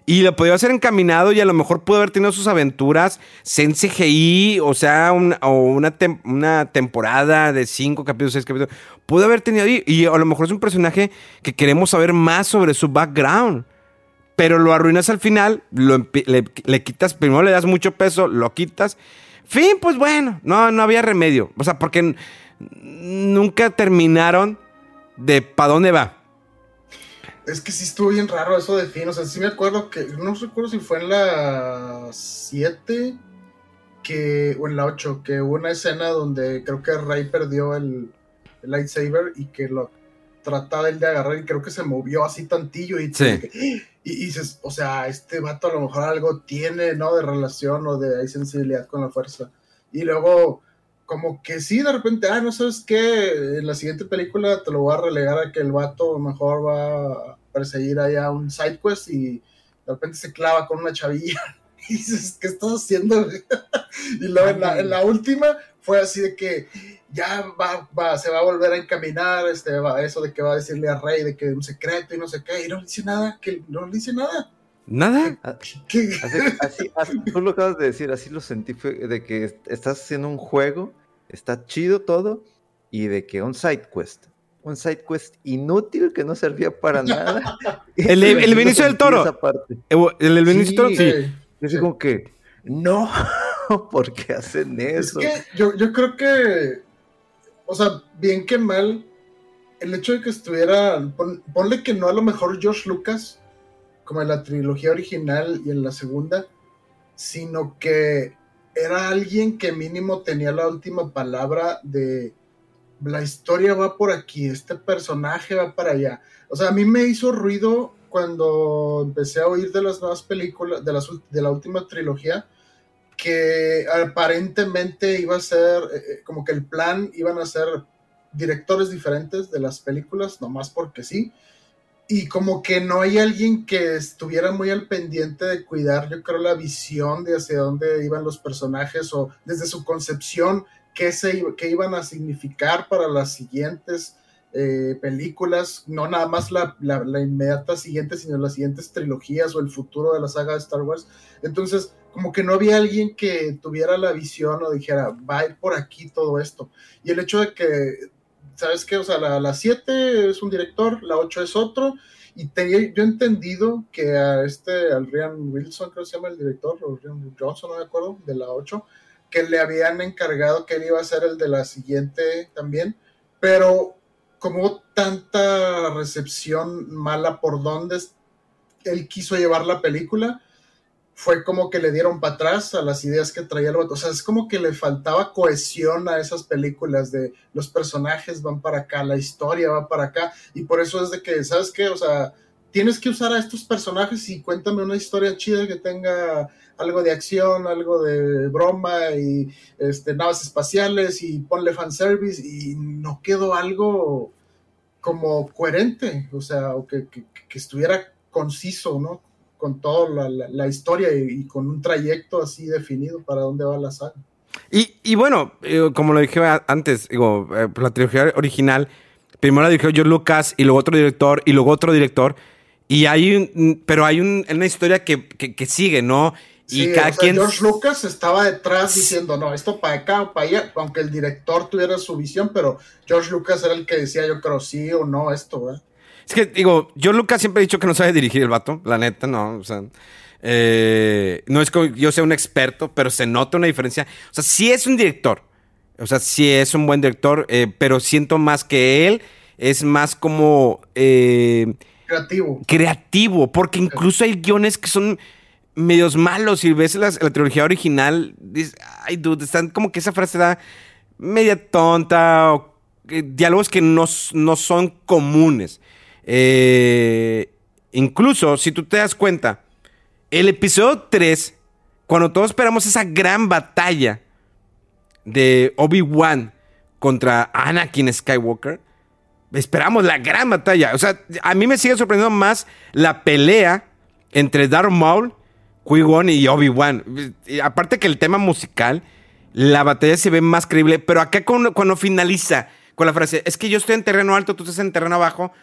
Y lo podía haber encaminado y a lo mejor pudo haber tenido sus aventuras en CGI, o sea, un- o una, tem- una temporada de cinco capítulos, seis capítulos. Pudo haber tenido ahí. Y a lo mejor es un personaje que queremos saber más sobre su background pero lo arruinas al final, lo le, le quitas, primero le das mucho peso, lo quitas. Fin, pues bueno, no, no había remedio. O sea, porque nunca terminaron de para dónde va. Es que sí estuvo bien raro eso de Finn. O sea, sí me acuerdo que. No recuerdo si fue en la 7 que, o en la 8, que hubo una escena donde creo que Rey perdió el, el lightsaber y que lo trataba él de agarrar y creo que se movió así tantillo y, Sí. y, y dices, o sea, este vato a lo mejor algo tiene, ¿no? De relación o de hay sensibilidad con la fuerza. Y luego, como que sí, de repente, ah, no sabes qué, en la siguiente película te lo voy a relegar a que el vato mejor va a perseguir allá un side quest y de repente se clava con una chavilla. Y dices, ¿qué estás haciendo? güey?" y luego en la, en la última fue así de que ya va, va, se va a volver a encaminar, este, va, eso de que va a decirle a Rey de que un secreto y no sé qué, y no le dice nada, que no le dice nada. Nada. ¿Qué? Así, así- así- tú lo acabas de decir, así lo sentí, fue de que est- estás haciendo un juego, está chido todo, y de que un side quest, un side quest inútil que no servía para nada. El el Benicio del Toro. esa parte. Eh, El, el Benicio Sí. Toro, sí. Sí. Yo así como que, no, ¿por qué hacen Es eso? que yo, yo creo que, o sea, bien que mal, el hecho de que estuviera, pon- ponle que no a lo mejor George Lucas, como en la trilogía original y en la segunda, sino que era alguien que mínimo tenía la última palabra de la historia va por aquí, este personaje va para allá. O sea, a mí me hizo ruido cuando empecé a oír de las nuevas películas, de, las, de la última trilogía, que aparentemente iba a ser, eh, eh, como que el plan iban a ser directores diferentes de las películas, nomás porque sí. Y como que no hay alguien que estuviera muy al pendiente de cuidar, yo creo, la visión de hacia dónde iban los personajes o desde su concepción, qué, se, qué iban a significar para las siguientes eh, películas, no nada más la, la, la inmediata siguiente, sino las siguientes trilogías o el futuro de la saga de Star Wars. Entonces, como que no había alguien que tuviera la visión o dijera, va a ir por aquí todo esto. Y el hecho de que, ¿sabes qué? O sea, la 7 es un director, la 8 es otro, y tenía, yo entendido que a este, al Ryan Wilson, creo que se llama el director, o Ryan Johnson, no me acuerdo, de la 8, que le habían encargado que él iba a ser el de la siguiente también, pero como tanta recepción mala por donde él quiso llevar la película, fue como que le dieron para atrás a las ideas que traía el vato. O sea, es como que le faltaba cohesión a esas películas de los personajes van para acá, la historia va para acá, y por eso es de que, ¿sabes qué? O sea, tienes que usar a estos personajes y cuéntame una historia chida que tenga algo de acción, algo de broma y este, naves espaciales y ponle fanservice y no quedó algo como coherente, o sea, o que, que estuviera conciso, ¿no? Con toda la, la, historia y, y, con un trayecto así definido para dónde va la saga. Y, y bueno, eh, como lo dije antes, digo, eh, la trilogía original, primero la dirigió George Lucas y luego otro director y luego otro director. Y hay un, pero hay un, una historia que, que, que sigue, ¿no? Y sí, cada o sea, quien... George Lucas estaba detrás diciendo, no, esto para acá o para allá, aunque el director tuviera su visión, pero George Lucas era el que decía, yo creo sí o no, esto, ¿verdad? Es que, digo, George Lucas siempre ha dicho que no sabe dirigir el vato, la neta, no, o sea, eh, no es que yo sea un experto, pero se nota una diferencia. O sea, sí es un director, o sea, sí es un buen director, eh, pero siento más que él, es más como... Eh, creativo. Creativo, porque incluso hay guiones que son medios malos. Si ves la, la trilogía original, dices, ay, dude, están como que esa frase da media tonta o diálogos que no, no son comunes. Eh, incluso, si tú te das cuenta, el episodio 3, cuando todos esperamos esa gran batalla de Obi-Wan contra Anakin Skywalker, esperamos la gran batalla. O sea, a mí me sigue sorprendiendo más la pelea entre Darth Maul Qui-Gon y Obi-Wan. Aparte que el tema musical, la batalla se ve más creíble, pero acá cuando, cuando, finaliza con la frase, es que yo estoy en terreno alto, tú estás en terreno abajo,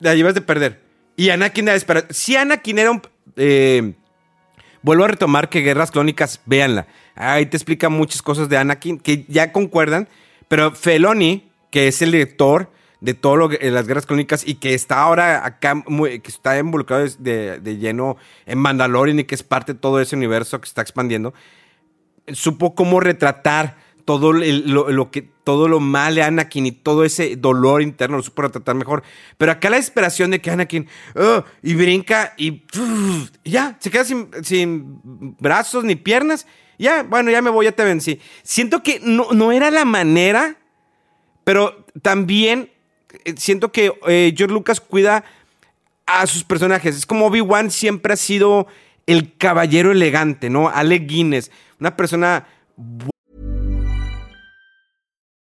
la llevas de perder. Y Anakin debe esperar. Si Anakin era un... Eh, vuelvo a retomar que Guerras Clónicas, véanla. Ahí te explica muchas cosas de Anakin que ya concuerdan, pero Feloni, que es el director de lo que, las guerras clónicas y que está ahora acá, muy, que está involucrado de, de, lleno en Mandalorian y que es parte de todo ese universo que está expandiendo, supo cómo retratar todo lo, lo, que todo lo mal de Anakin y todo ese dolor interno lo supo retratar mejor. Pero acá la desesperación de que Anakin oh, y brinca y, ya, se queda sin, sin, brazos ni piernas. Ya, bueno, ya me voy, ya te vencí. Siento que no, no era la manera, pero también siento que eh, George Lucas cuida a sus personajes. Es como Obi-Wan siempre ha sido el caballero elegante, ¿no? Alec Guinness, una persona.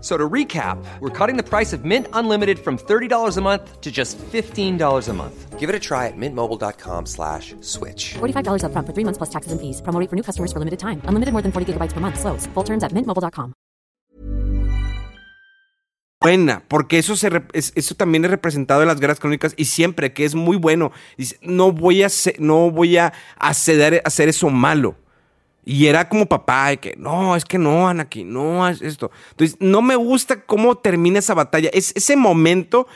So to recap, we're cutting the price of Mint Unlimited from $30 a month to just $15 a month. Give it a try at mintmobile.com slash switch. $45 up front for three months plus taxes and fees. Promo for new customers for limited time. Unlimited more than 40 gigabytes per month. Slows. Full terms at mintmobile.com. Buena, porque eso, se eso también es representado en las guerras crónicas y siempre que es muy bueno. Dice, no voy a, no voy a acceder a hacer eso malo. Y era como papá, de que no, es que no, Anakin, no, es esto. Entonces, no me gusta cómo termina esa batalla. Es ese momento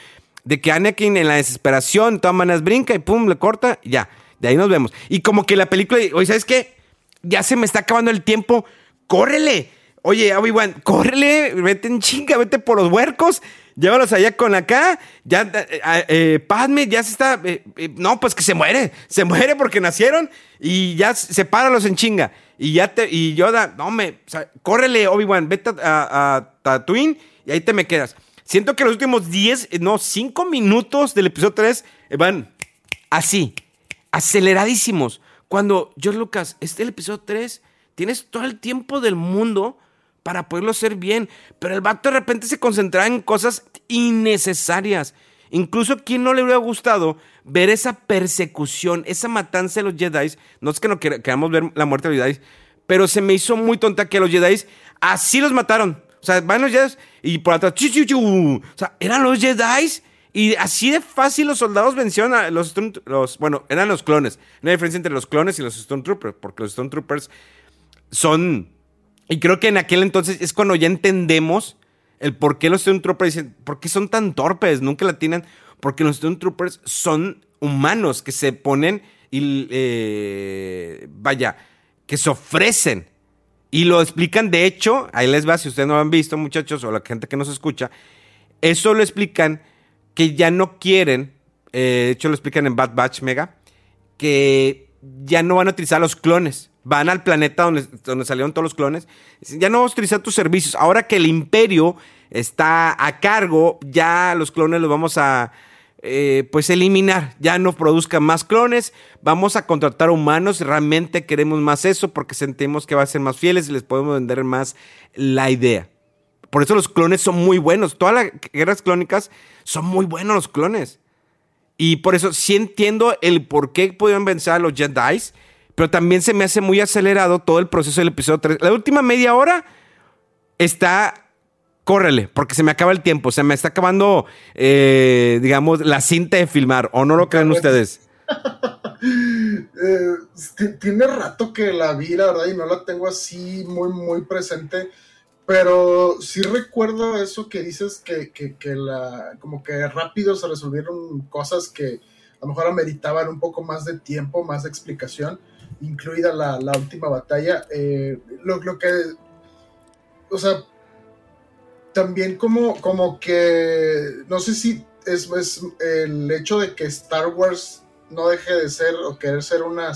de que Anakin en la desesperación, de todas maneras, brinca y pum, le corta, y ya, de ahí nos vemos. Y como que la película, oye, ¿sabes qué? Ya se me está acabando el tiempo, córrele. Oye, Obi-Wan, córrele, vete en chinga, vete por los huercos, llévalos allá con acá, ya, eh, eh, Padme ya se está, eh, eh, no, pues que se muere, se muere porque nacieron y ya sepáralos en chinga. Y ya te, y Yoda, no me, o sea, córrele, Obi-Wan, vete a, a, Tatooine y ahí te me quedas. Siento que los últimos 10, no, 5 minutos del episodio 3 van así, aceleradísimos. Cuando, George Lucas, este episodio 3, tienes todo el tiempo del mundo para poderlo hacer bien, pero el vato de repente se concentra en cosas innecesarias. Incluso quien no le hubiera gustado ver esa persecución, esa matanza de los Jedi. No es que no queramos ver la muerte de los Jedi, pero se me hizo muy tonta que los Jedi así los mataron. O sea, van los Jedi y por atrás, chu, chu, chu. o sea, eran los Jedi y así de fácil los soldados vencieron a los, los bueno, eran los clones. No hay diferencia entre los clones y los Stormtroopers, porque los Stormtroopers son, y creo que en aquel entonces es cuando ya entendemos el por qué los Stormtroopers dicen, ¿por qué son tan torpes? Nunca la tienen. Porque los Stormtroopers son humanos que se ponen y, eh, vaya, que se ofrecen. Y lo explican, de hecho, ahí les va, si ustedes no lo han visto, muchachos, o la gente que nos escucha, eso lo explican que ya no quieren, eh, de hecho lo explican en Bad Batch Mega, que ya no van a utilizar los clones. Van al planeta donde, donde salieron todos los clones. Ya no vamos a utilizar tus servicios. Ahora que el imperio está a cargo, ya los clones los vamos a eh, pues eliminar, ya no produzcan más clones, vamos a contratar humanos, realmente queremos más eso porque sentimos que va a ser más fieles y les podemos vender más la idea. Por eso los clones son muy buenos, todas las guerras clónicas son muy buenos los clones. Y por eso sí entiendo el por qué pudieron vencer a los Jedi, pero también se me hace muy acelerado todo el proceso del episodio 3. La última media hora está córrele, porque se me acaba el tiempo, se me está acabando, eh, digamos, la cinta de filmar, ¿o no lo creen ustedes? Eh, tiene rato que la vi, la verdad, y no la tengo así muy, muy presente, pero sí recuerdo eso que dices que, que, la, como que rápido se resolvieron cosas que a lo mejor ameritaban un poco más de tiempo, más de explicación, incluida la, la última batalla. Eh, lo, lo que, o sea, también como, como que, no sé si es, el hecho de que Star Wars no deje de ser o querer ser una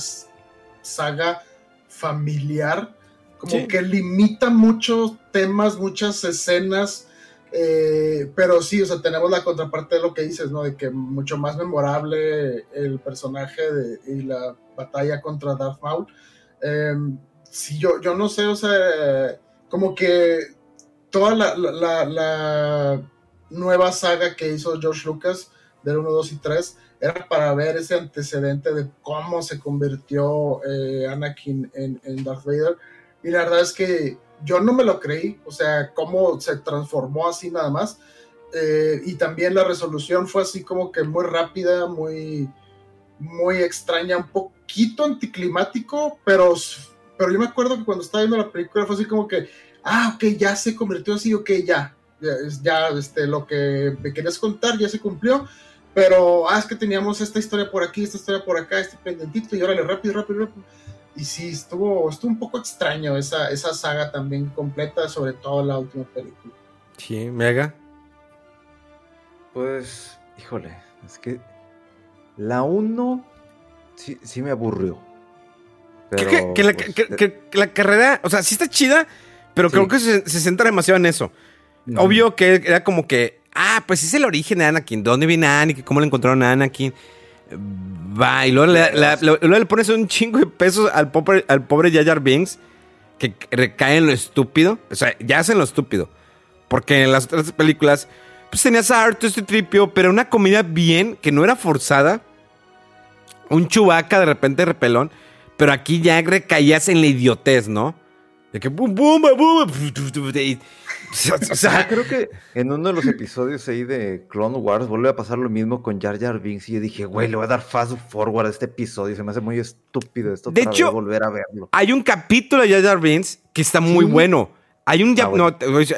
saga familiar, como que limita muchos temas, muchas escenas, eh, pero sí, o sea, tenemos la contraparte de lo que dices, ¿no? De que mucho más memorable el personaje de, y la batalla contra Darth Maul. Em, sí, yo, yo no sé, o sea, como que toda la, nueva saga que hizo George Lucas del 1, 2 y 3 era para ver ese antecedente de cómo se convirtió eh, Anakin en, Darth Vader. Y la verdad es que yo no me lo creí, o sea, cómo se transformó así nada más. Eh, y también la resolución fue así como que muy rápida, muy, muy extraña, un poquito anticlimático, pero, pero yo me acuerdo que cuando estaba viendo la película fue así como que ah, ok, ya se convirtió así, ok, ya, ya, este, lo que me querías contar ya se cumplió, pero, ah, es que teníamos esta historia por aquí, esta historia por acá, este pendentito, y órale, rápido, rápido, rápido. Y sí, estuvo, estuvo un poco extraño esa, esa saga también completa, sobre todo la última película. Sí, Mega. Pues, híjole, es que la 1 sí, sí me aburrió. Pero, que, la, pues, que, la, carrera, o sea, sí está chida, pero creo que se, centra demasiado en eso. Obvio que era como que, ah, pues es el origen de Anakin. ¿Dónde viene Anakin? ¿Cómo le encontraron a Anakin? Va, y luego le, pones un chingo de pesos al pobre, al pobre Binks que recae en lo estúpido. O sea, ya hacen lo estúpido. Porque en las otras películas, pues tenías a Arthur este tripio, pero una comida bien, que no era forzada. Un chubaca de repente repelón. Pero aquí ya recaías en la idiotez, ¿no? De que boom, boom, boom. o sea, creo que en uno de los episodios ahí de Clone Wars vuelve a pasar lo mismo con Jar Jar Binks y yo dije, güey, le voy a dar fast forward a este episodio, se me hace muy estúpido esto. De hecho, volver a verlo. Hay un capítulo de Jar Jar Binks que está muy bueno. Hay un, ah, no,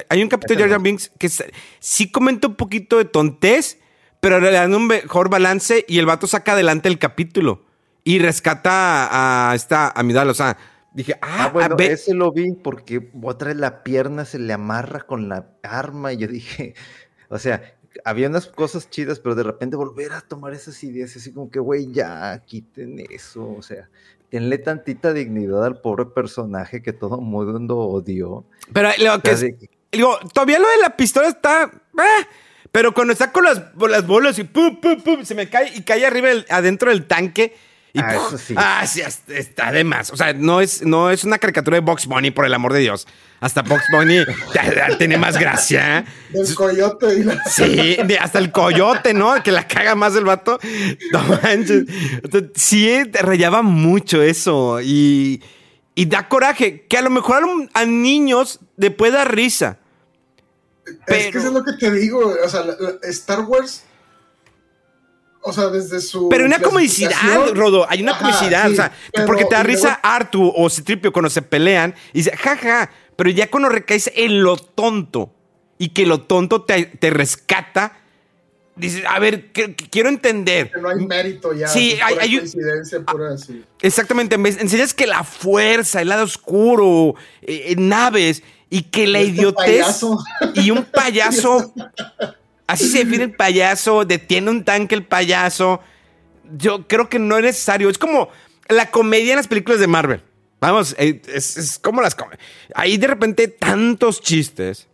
hay un capítulo de Jar Jar Binks que sí comenta un poquito de tontés, pero le dan un mejor balance y el vato saca adelante el capítulo y rescata a, esta Amidala, o sea Dije, ah, ah bueno, ese lo vi porque otra vez la pierna se le amarra con la arma y yo dije, o sea, había unas cosas chidas, pero de repente volver a tomar esas ideas, así como que, güey, ya, quiten eso, o sea, tenle tantita dignidad al pobre personaje que todo mundo odió. Pero lo que digo, todavía lo de la pistola está, eh, pero cuando está con las, las bolas y pum, pum, pum, se me cae y cae arriba adentro del tanque ah, eso sí. Ah, sí, está de más. O sea, no es, no es una caricatura de Box Bunny, por el amor de Dios. Hasta Box Bunny tiene más gracia. El coyote y la... Sí, hasta el coyote, ¿no? Que la caga más el vato. No manches. Sí, rayaba mucho eso. Y, y da coraje. Que a lo mejor a, niños le puede dar Es que eso es lo que te digo. O sea, Star Wars o sea, desde su. Pero una comicidad, Rodo. Hay una comicidad. o sea, porque te da risa Artu o Citripio cuando se pelean y dice, jaja. Pero ya cuando recaes en lo tonto y que lo tonto te, rescata, dices, a ver, quiero entender. no hay mérito ya. Sí, hay, hay coincidencia pura así. Exactamente. Enseñas que la fuerza, el lado oscuro, eh, naves y que la este idiotez. Y un payaso Así se define el payaso, detiene un tanque el payaso. Yo creo que no es necesario. Es como la comedia en las películas de Marvel. Vamos, eh, es, como las... Ahí de repente tantos chistes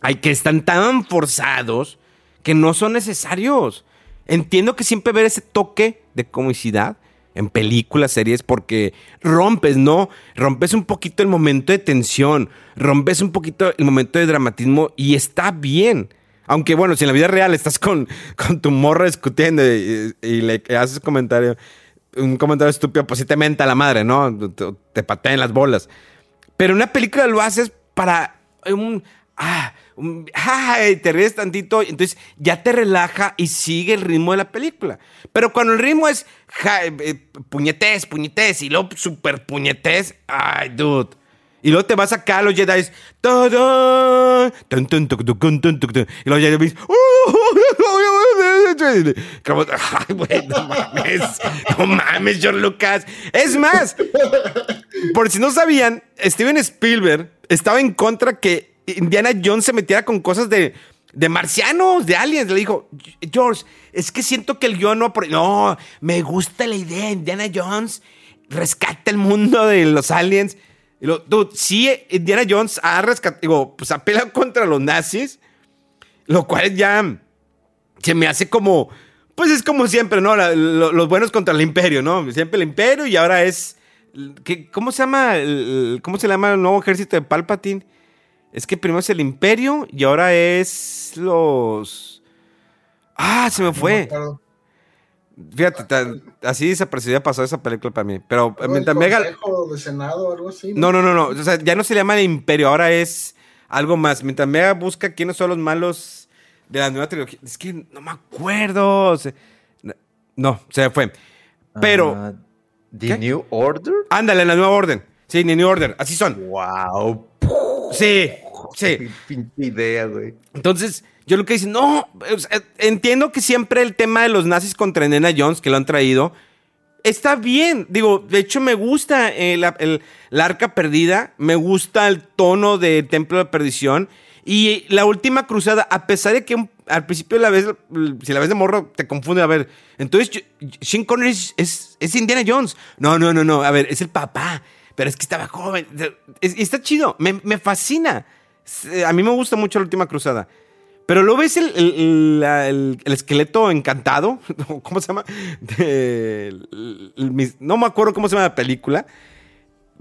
hay que están tan forzados que no son necesarios. Entiendo que siempre ver ese toque de comicidad en películas, series, porque rompes, ¿no? Rompes un poquito el momento de tensión, rompes un poquito el momento de dramatismo y está bien. Aunque bueno, si en la vida real estás con, con tu morra discutiendo y, le haces comentario, un comentario estúpido, pues sí te menta la madre, ¿no? Te, te patea en las bolas. Pero una película lo haces para un... Ah, ay, te ríes tantito, entonces ya te relaja y sigue el ritmo de la película. Pero cuando el ritmo es ja, eh, puñetés, puñetés y luego super puñetés, ay, dude. Y luego te vas acá a los Jedi. Y los Jedi. Como, ay, güey, no mames. No mames, George Lucas. Es más, por si no sabían, Steven Spielberg estaba en contra que Indiana Jones se metiera con cosas de, de marcianos, de aliens. Le dijo, George, es que siento que el guion no... No, me gusta la idea. Indiana Jones rescata el mundo de los aliens. Lo, sí, Indiana Jones ha rescatado, digo, pues ha peleado contra los nazis, lo cual ya se me hace como, pues es como siempre, ¿no? Los buenos contra el imperio, ¿no? Siempre el imperio y ahora es, ¿qué, ¿cómo se llama? El, ¿Cómo se llama el nuevo ejército de Palpatine? Es que primero es el imperio y ahora es los... Ah, se me fue. No Fíjate, tan- así desapercibida pasó esa película para mí. Pero mientras me haga- Consejo de Senado o algo así. No, no, no, no. O sea, ya no se le llama el imperio, ahora es algo más. Mientras Mega busca quiénes son los malos de la nueva trilogía. Es que no me acuerdo. Se- No, se me fue. Pero, Ah, The ¿Qué? New Order. ándale, la nueva orden. Sí, ni New Order. Así son. Wow. Sí, sí. Pinche idea, güey. Entonces, yo lo que dice, no, entiendo que siempre el tema de los nazis contra Nena Jones, que lo han traído, está bien. Digo, de hecho me gusta eh, la, el- la arca perdida, me gusta el tono de Templo de Perdición. Y la última cruzada, a pesar de que un- al principio la ves, si la ves de morro, te confunde. A ver, entonces Sean Connery es, es, es Indiana Jones. No, no, no, no. A ver, es el papá. Pero es que estaba joven. Es- está chido. Me, me fascina. S- A mí me gusta mucho la última cruzada. Pero luego ves el, el- esqueleto encantado, ¿cómo se llama? No me acuerdo cómo se llama la película,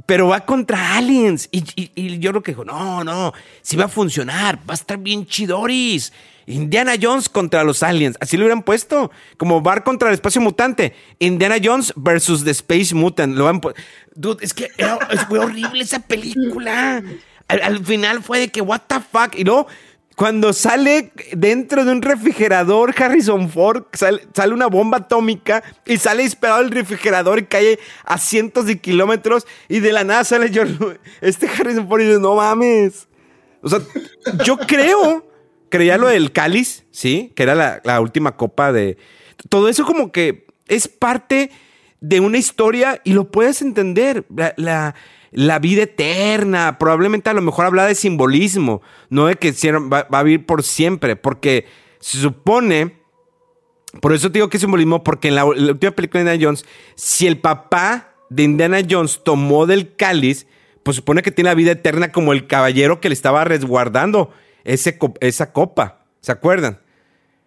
pero va contra aliens. Y, y- yo creo que dijo, no, no, sí va a funcionar, va a estar bien chidoris. Indiana Jones contra los aliens, así lo hubieran puesto, como Bar contra el espacio mutante. Indiana Jones versus The Space Mutant. Lo han Dude, es que fue horrible esa película. Al, al final fue de que, what the fuck. Y luego, cuando sale dentro de un refrigerador Harrison Ford, sale, una bomba atómica y sale disparado el refrigerador y cae a cientos de kilómetros y de la nada sale George, este Harrison Ford y dice, no mames. O sea, yo creo, creía lo del cáliz, ¿sí? Que era la, última copa de... Todo eso como que es parte de una historia y lo puedes entender. La- la vida eterna, probablemente a lo mejor habla de simbolismo, no de que va, va a vivir por siempre, porque se supone, por eso te digo que es simbolismo, porque en la, última película de Indiana Jones, si el papá de Indiana Jones tomó del cáliz, pues supone que tiene la vida eterna como el caballero que le estaba resguardando ese, esa copa, ¿se acuerdan?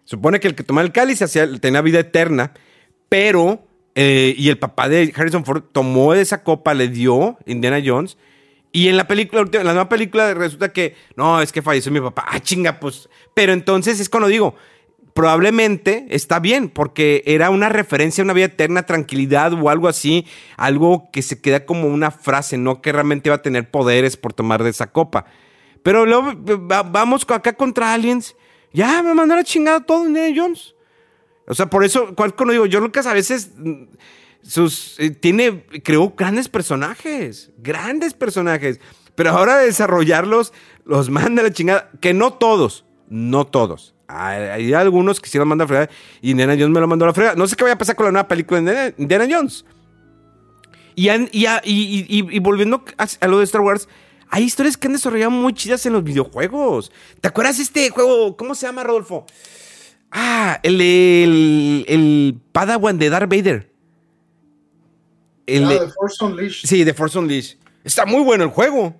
Supone que el que tomaba el cáliz tenía vida eterna, pero, eh, y el papá de Harrison Ford tomó esa copa, le dio Indiana Jones, y en la película, en la nueva película resulta que, no, es que falleció mi papá, ah, chinga, pues, pero entonces es cuando digo, probablemente está bien, porque era una referencia a una vida eterna, tranquilidad o algo así, algo que se queda como una frase, no que realmente iba a tener poderes por tomar de esa copa. Pero luego va- vamos acá contra aliens, ya me mandó la chingada todo Indiana Jones. O sea, por eso, cual- cuando digo, yo Lucas a veces mm, sus, eh, tiene, creó grandes personajes, grandes personajes, pero ahora desarrollarlos los manda a la chingada, que no todos, no todos. Hay, algunos que sí los manda a fregar y Indiana Jones me lo mandó a la fregada. No sé qué vaya a pasar con la nueva película de Indiana, Jones. Y, y, y- y- volviendo a, a lo de Star Wars, hay historias que han desarrollado muy chidas en los videojuegos. ¿Te acuerdas este juego? ¿Cómo se llama, Rodolfo? Ah, el, el, el Padawan de Darth Vader. El Ah, de- Force Unleashed. sí, de Force Unleashed. Está muy bueno el juego.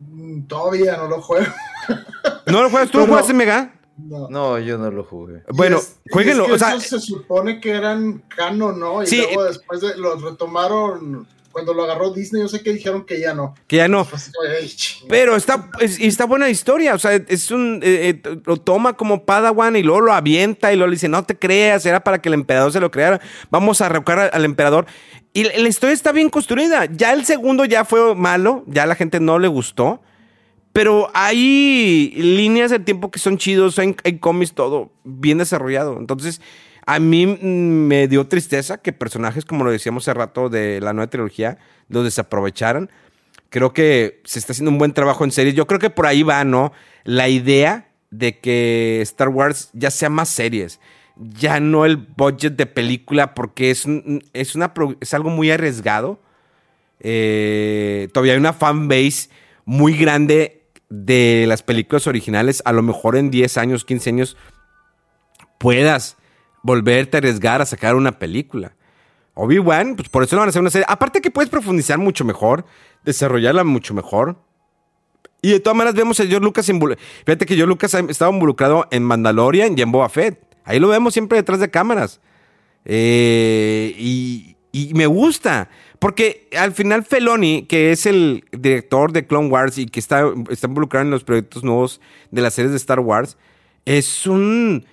Mm, Todavía no lo juego. ¿No lo juegas? ¿Tú lo Pero- jugaste, Mega? No. No, yo no lo jugué. Bueno, es- jueguenlo, es que o sea- se supone que eran canon, ¿no? Y Sí, luego después de, los retomaron cuando lo agarró Disney, yo sé que dijeron que ya no. Que ya no. Pero está, es- está buena historia. O sea, es un. eh, eh, lo toma como Padawan y luego lo avienta y luego le dice: No te creas, era para que el emperador se lo creara. Vamos a revocar al, emperador. Y la, la historia está bien construida. Ya el segundo ya fue malo, ya la gente no le gustó. Pero hay líneas del tiempo que son chidos, hay, hay cómics, todo bien desarrollado. Entonces, a mí mm, me dio tristeza que personajes, como lo decíamos hace rato de la nueva trilogía, los desaprovecharan. Creo que se está haciendo un buen trabajo en series. Yo creo que por ahí va, ¿no? La idea de que Star Wars ya sea más series. Ya no el budget de película, porque es, es, una, es algo muy arriesgado. Eh, todavía hay una fan base muy grande de las películas originales. A lo mejor en 10 años, 15 años, puedas volverte a arriesgar a sacar una película. Obi-Wan, pues por eso lo van a hacer una serie. Aparte que puedes profundizar mucho mejor, desarrollarla mucho mejor. Y de todas maneras vemos a George Lucas involu- Fíjate que George Lucas ha estado involucrado en Mandalorian y en Boba Fett. Ahí lo vemos siempre detrás de cámaras. Eh, y, y me gusta. Porque al final Feloni, que es el director de Clone Wars y que está, está involucrado en los proyectos nuevos de las series de Star Wars, es un...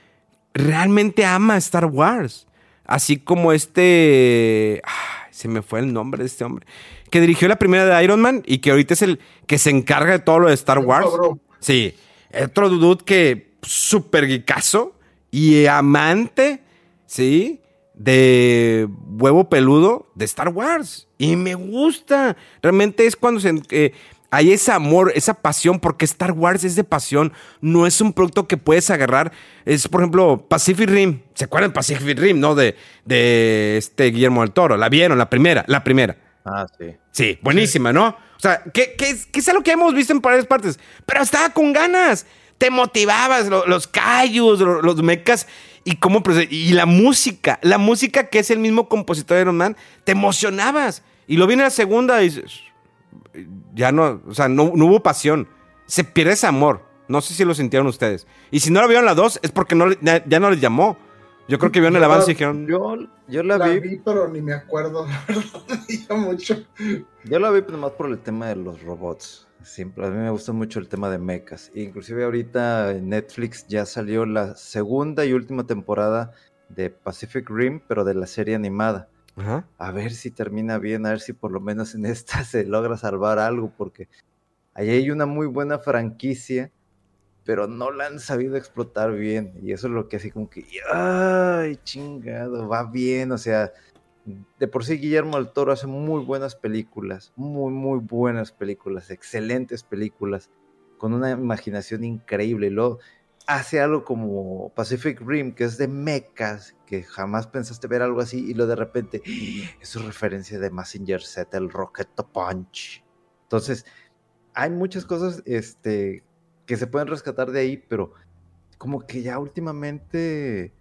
Realmente ama Star Wars. Así como este... ay, se me fue el nombre de este hombre. Que dirigió la primera de Iron Man y que ahorita es el que se encarga de todo lo de Star Wars. Sí. Otro dude que súper geekazo y amante, ¿sí? De huevo peludo de Star Wars. Y me gusta. Realmente es cuando se, eh, hay ese amor, esa pasión, porque Star Wars es de pasión. No es un producto que puedes agarrar. Es, por ejemplo, Pacific Rim. ¿Se acuerdan de Pacific Rim, no? De, de este Guillermo del Toro. La vieron, la primera, la primera. Ah, sí. Sí, buenísima, ¿no? O sea, que, que, es- que es algo que hemos visto en varias partes, pero estaba con ganas. Te motivabas, lo- los callos, lo- los mecas, y cómo y la música, la música que es el mismo compositor de Iron Man, te emocionabas. Y lo viene la segunda y dices, ya no, o sea, no, no hubo pasión. Se pierde ese amor. No sé si lo sintieron ustedes. Y si no lo vieron la dos, es porque no, le- ya, ya no les llamó. Yo creo que vieron el Yo- avance y dijeron, Yo, yo la, La vi, vi, pero ni me acuerdo, la verdad, ya mucho. yo la vi pues, nomás por el tema de los robots. Siempre, a mí me gusta mucho el tema de mechas. Inclusive ahorita en Netflix ya salió la segunda y última temporada de Pacific Rim, pero de la serie animada. A ver si termina bien, a ver si por lo menos en esta se logra salvar algo, porque ahí hay una muy buena franquicia, pero no la han sabido explotar bien. Y eso es lo que así como que, ay, chingado, va bien. O sea, de por sí Guillermo del Toro hace muy buenas películas, muy, muy buenas películas, excelentes películas, con una imaginación increíble. Luego hace algo como Pacific Rim, que es de mechas, que jamás pensaste ver algo así, y lo de repente, es su referencia de Massinger Z, el Rocket Punch. Entonces, hay muchas cosas este, que se pueden rescatar de ahí, pero como que ya últimamente,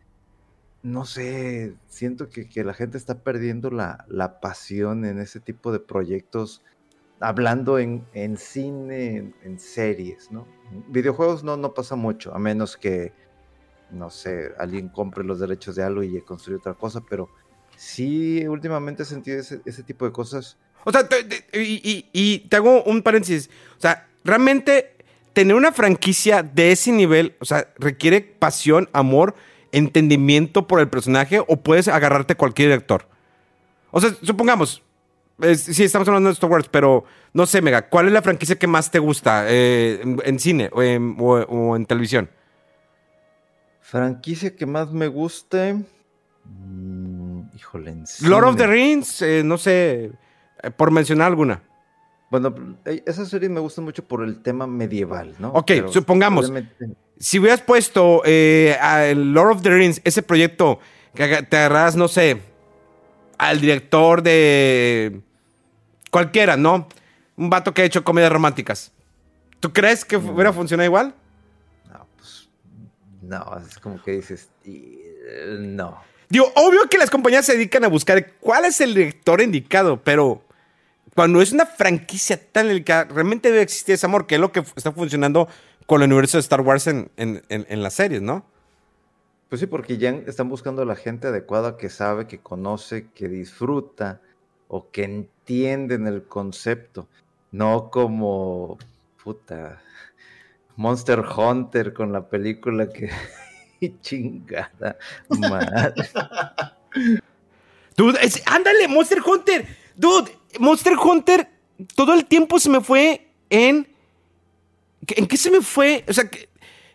no sé, siento que, que la gente está perdiendo la, la pasión en ese tipo de proyectos, hablando en, en cine, en, series, ¿no? Videojuegos no, no pasa mucho, a menos que, no sé, alguien compre los derechos de algo y construye otra cosa, pero sí, últimamente he sentido ese, tipo de cosas. O sea, y, te hago un paréntesis. O sea, realmente tener una franquicia de ese nivel, o sea, requiere pasión, amor, entendimiento por el personaje o puedes agarrarte a cualquier director. O sea, supongamos, es- sí, estamos hablando de Star Wars, pero no sé, Mega, ¿cuál es la franquicia que más te gusta eh, en, en cine o en, o- o en televisión? Franquicia que más me guste. mm, híjole, en Lord of the cine. Rings, eh, no sé, eh, por mencionar alguna. Bueno, esa serie me gusta mucho por el tema medieval, ¿no? Ok, supongamos. si hubieras puesto eh, al Lord of the Rings, ese proyecto, que te agarras, no sé, al director de cualquiera, ¿no? Un vato que ha hecho comedias románticas. ¿Tú crees que Mm. hubiera funcionado igual? No, pues. No, es como que dices. y, eh, no. Digo, obvio que las compañías se dedican a buscar cuál es el director indicado, pero cuando es una franquicia tan delicada, realmente debe existir ese amor, que es lo que está funcionando con el universo de Star Wars en, en, en, en las series, ¿no? Pues sí, porque ya están buscando a la gente adecuada que sabe, que conoce, que disfruta o que entienden el concepto. No como puta Monster Hunter con la película que chingada madre. Dude, ándale, Monster Hunter. Dude, Monster Hunter todo el tiempo se me fue en. ¿En qué se me fue? O sea, que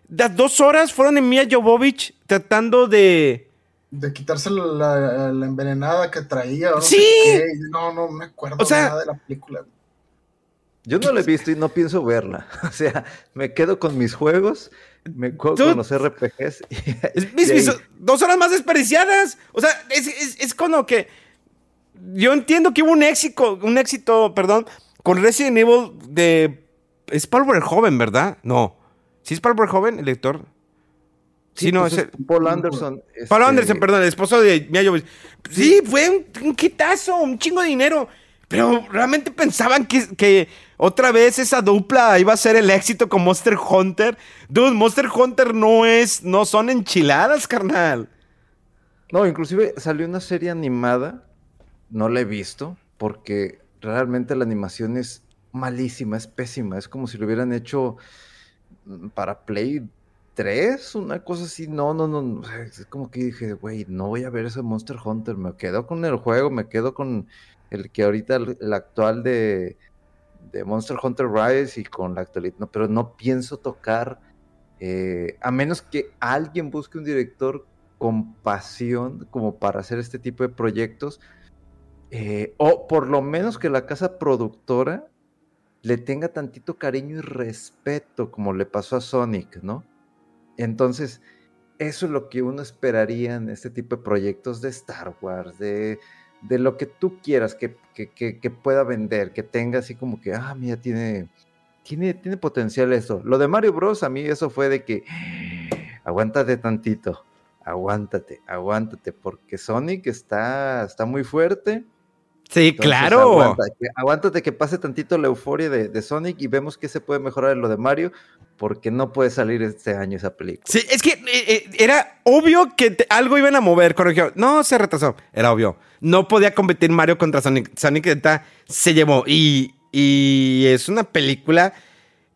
las dos horas fueron en Mia Jovovich tratando de. De quitarse la, la envenenada que traía. No Sí. sé qué, No, no me acuerdo O sea- nada de la película. Yo no la he visto y no pienso verla. O sea, me quedo con mis juegos, me quedo con los RPGs. y- Es- mis- y mis ahí- dos horas más desperdiciadas. O sea, es, es, es como que. Yo entiendo que hubo un éxito, un éxito, perdón, con Resident Evil de. Es Paul Verhoeven, ¿verdad? No. ¿Sí es Paul Verhoeven, el lector? Sí, no, pues es es Paul Anderson. Paul este, Anderson, perdón, el esposo de Mia Jovovich. Sí, fue un, un quitazo, un chingo de dinero. Pero realmente pensaban que, que otra vez esa dupla iba a ser el éxito con Monster Hunter. Dude, Monster Hunter no es, no son enchiladas, carnal. No, inclusive salió una serie animada, no la he visto, porque realmente la animación es malísima, es pésima, es como si lo hubieran hecho para Play 3, una cosa así, no, no, no, es como que dije, güey, no voy a ver ese Monster Hunter, me quedo con el juego, me quedo con el que ahorita, el, el actual de, de Monster Hunter Rise y con la actualidad, no, pero no pienso tocar, eh, a menos que alguien busque un director con pasión como para hacer este tipo de proyectos, eh, o por lo menos que la casa productora le tenga tantito cariño y respeto como le pasó a Sonic, ¿no? Entonces, eso es lo que uno esperaría en este tipo de proyectos de Star Wars, de, de lo que tú quieras que, que- que- pueda vender, que tenga así como que, ah, mira, tiene, tiene, tiene potencial eso. Lo de Mario Bros. a mí eso fue de que, aguántate tantito, aguántate, aguántate, porque Sonic está, está muy fuerte. Sí, Entonces, claro. aguanta- que- aguántate que pase tantito la euforia de, de Sonic y vemos que se puede mejorar en lo de Mario, porque no puede salir este año esa película. Sí, es que eh, eh, era obvio que te- algo iban a mover. Dijeron, no, se retrasó. Era obvio. No podía competir Mario contra Sonic. Sonic se llevó. Y, y es una película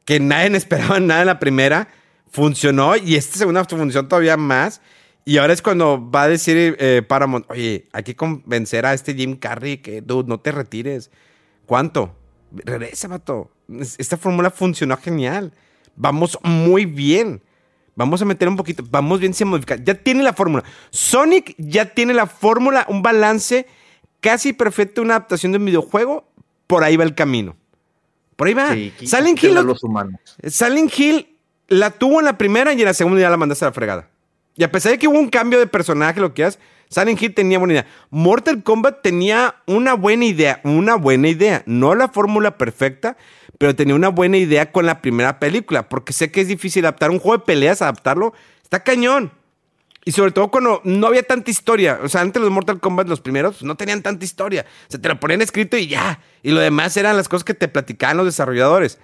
que nadie esperaba nada en la primera. Funcionó y esta segunda funcionó todavía más. Y ahora es cuando va a decir eh, Paramount, oye, hay que convencer a este Jim Carrey que, dude, no te retires. ¿Cuánto? Regresa, vato. Es- Esta fórmula funcionó genial. Vamos muy bien. Vamos a meter un poquito. Vamos bien sin modificar. Ya tiene la fórmula. Sonic ya tiene la fórmula, un balance casi perfecto, una adaptación de un videojuego. Por ahí va el camino. Por ahí va. Sí, Silent Hill, los humanos. Silent Hill la tuvo en la primera y en la segunda ya la mandaste a la fregada. Y a pesar de que hubo un cambio de personaje, lo que quieras, Silent Hill tenía buena idea. Mortal Kombat tenía una buena idea, una buena idea. No la fórmula perfecta, pero tenía una buena idea con la primera película. Porque sé que es difícil adaptar un juego de peleas, adaptarlo. Está cañón. Y sobre todo cuando no había tanta historia. O sea, antes los Mortal Kombat, los primeros, pues, no tenían tanta historia. Se te lo ponían escrito y ya. Y lo demás eran las cosas que te platicaban los desarrolladores.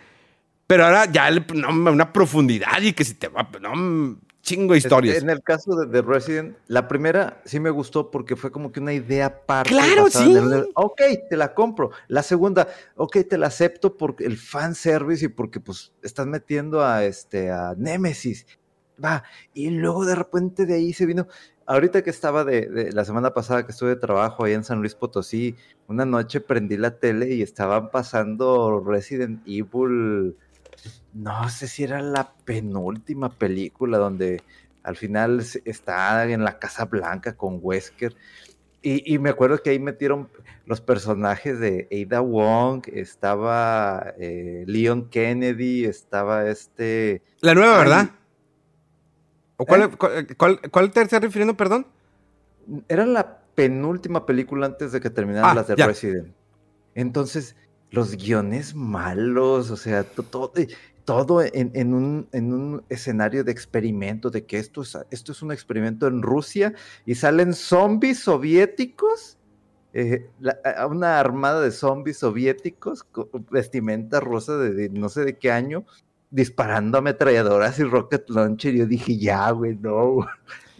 Pero ahora ya una profundidad y que si te va, no, chingo de historias. En el caso de, de Resident, la primera sí me gustó porque fue como que una idea aparte. Claro, sí. el- ok, te la compro. La segunda, ok, te la acepto por el fan service y porque pues estás metiendo a este a Nemesis. Va, y luego de repente de ahí se vino. Ahorita que estaba de, de- la semana pasada que estuve de trabajo ahí en San Luis Potosí, una noche prendí la tele y estaban pasando Resident Evil no sé si era la penúltima película donde al final está en la Casa Blanca con Wesker. Y, y me acuerdo que ahí metieron los personajes de Ada Wong, estaba eh, Leon Kennedy, estaba este... La nueva, Ay. ¿verdad? ¿O cuál, ¿Eh? cuál, cuál- cuál te estás refiriendo, perdón? Era la penúltima película antes de que terminaran Ah, las de ya. Resident. Entonces, los guiones malos, o sea, to- todo, todo en, un, en un escenario de experimento, de que esto es, un experimento en Rusia y salen zombies soviéticos, eh, una armada de zombies soviéticos con vestimenta rosa de, de no sé de qué año, disparando ametralladoras y rocket launcher. Yo dije, ya, güey, no.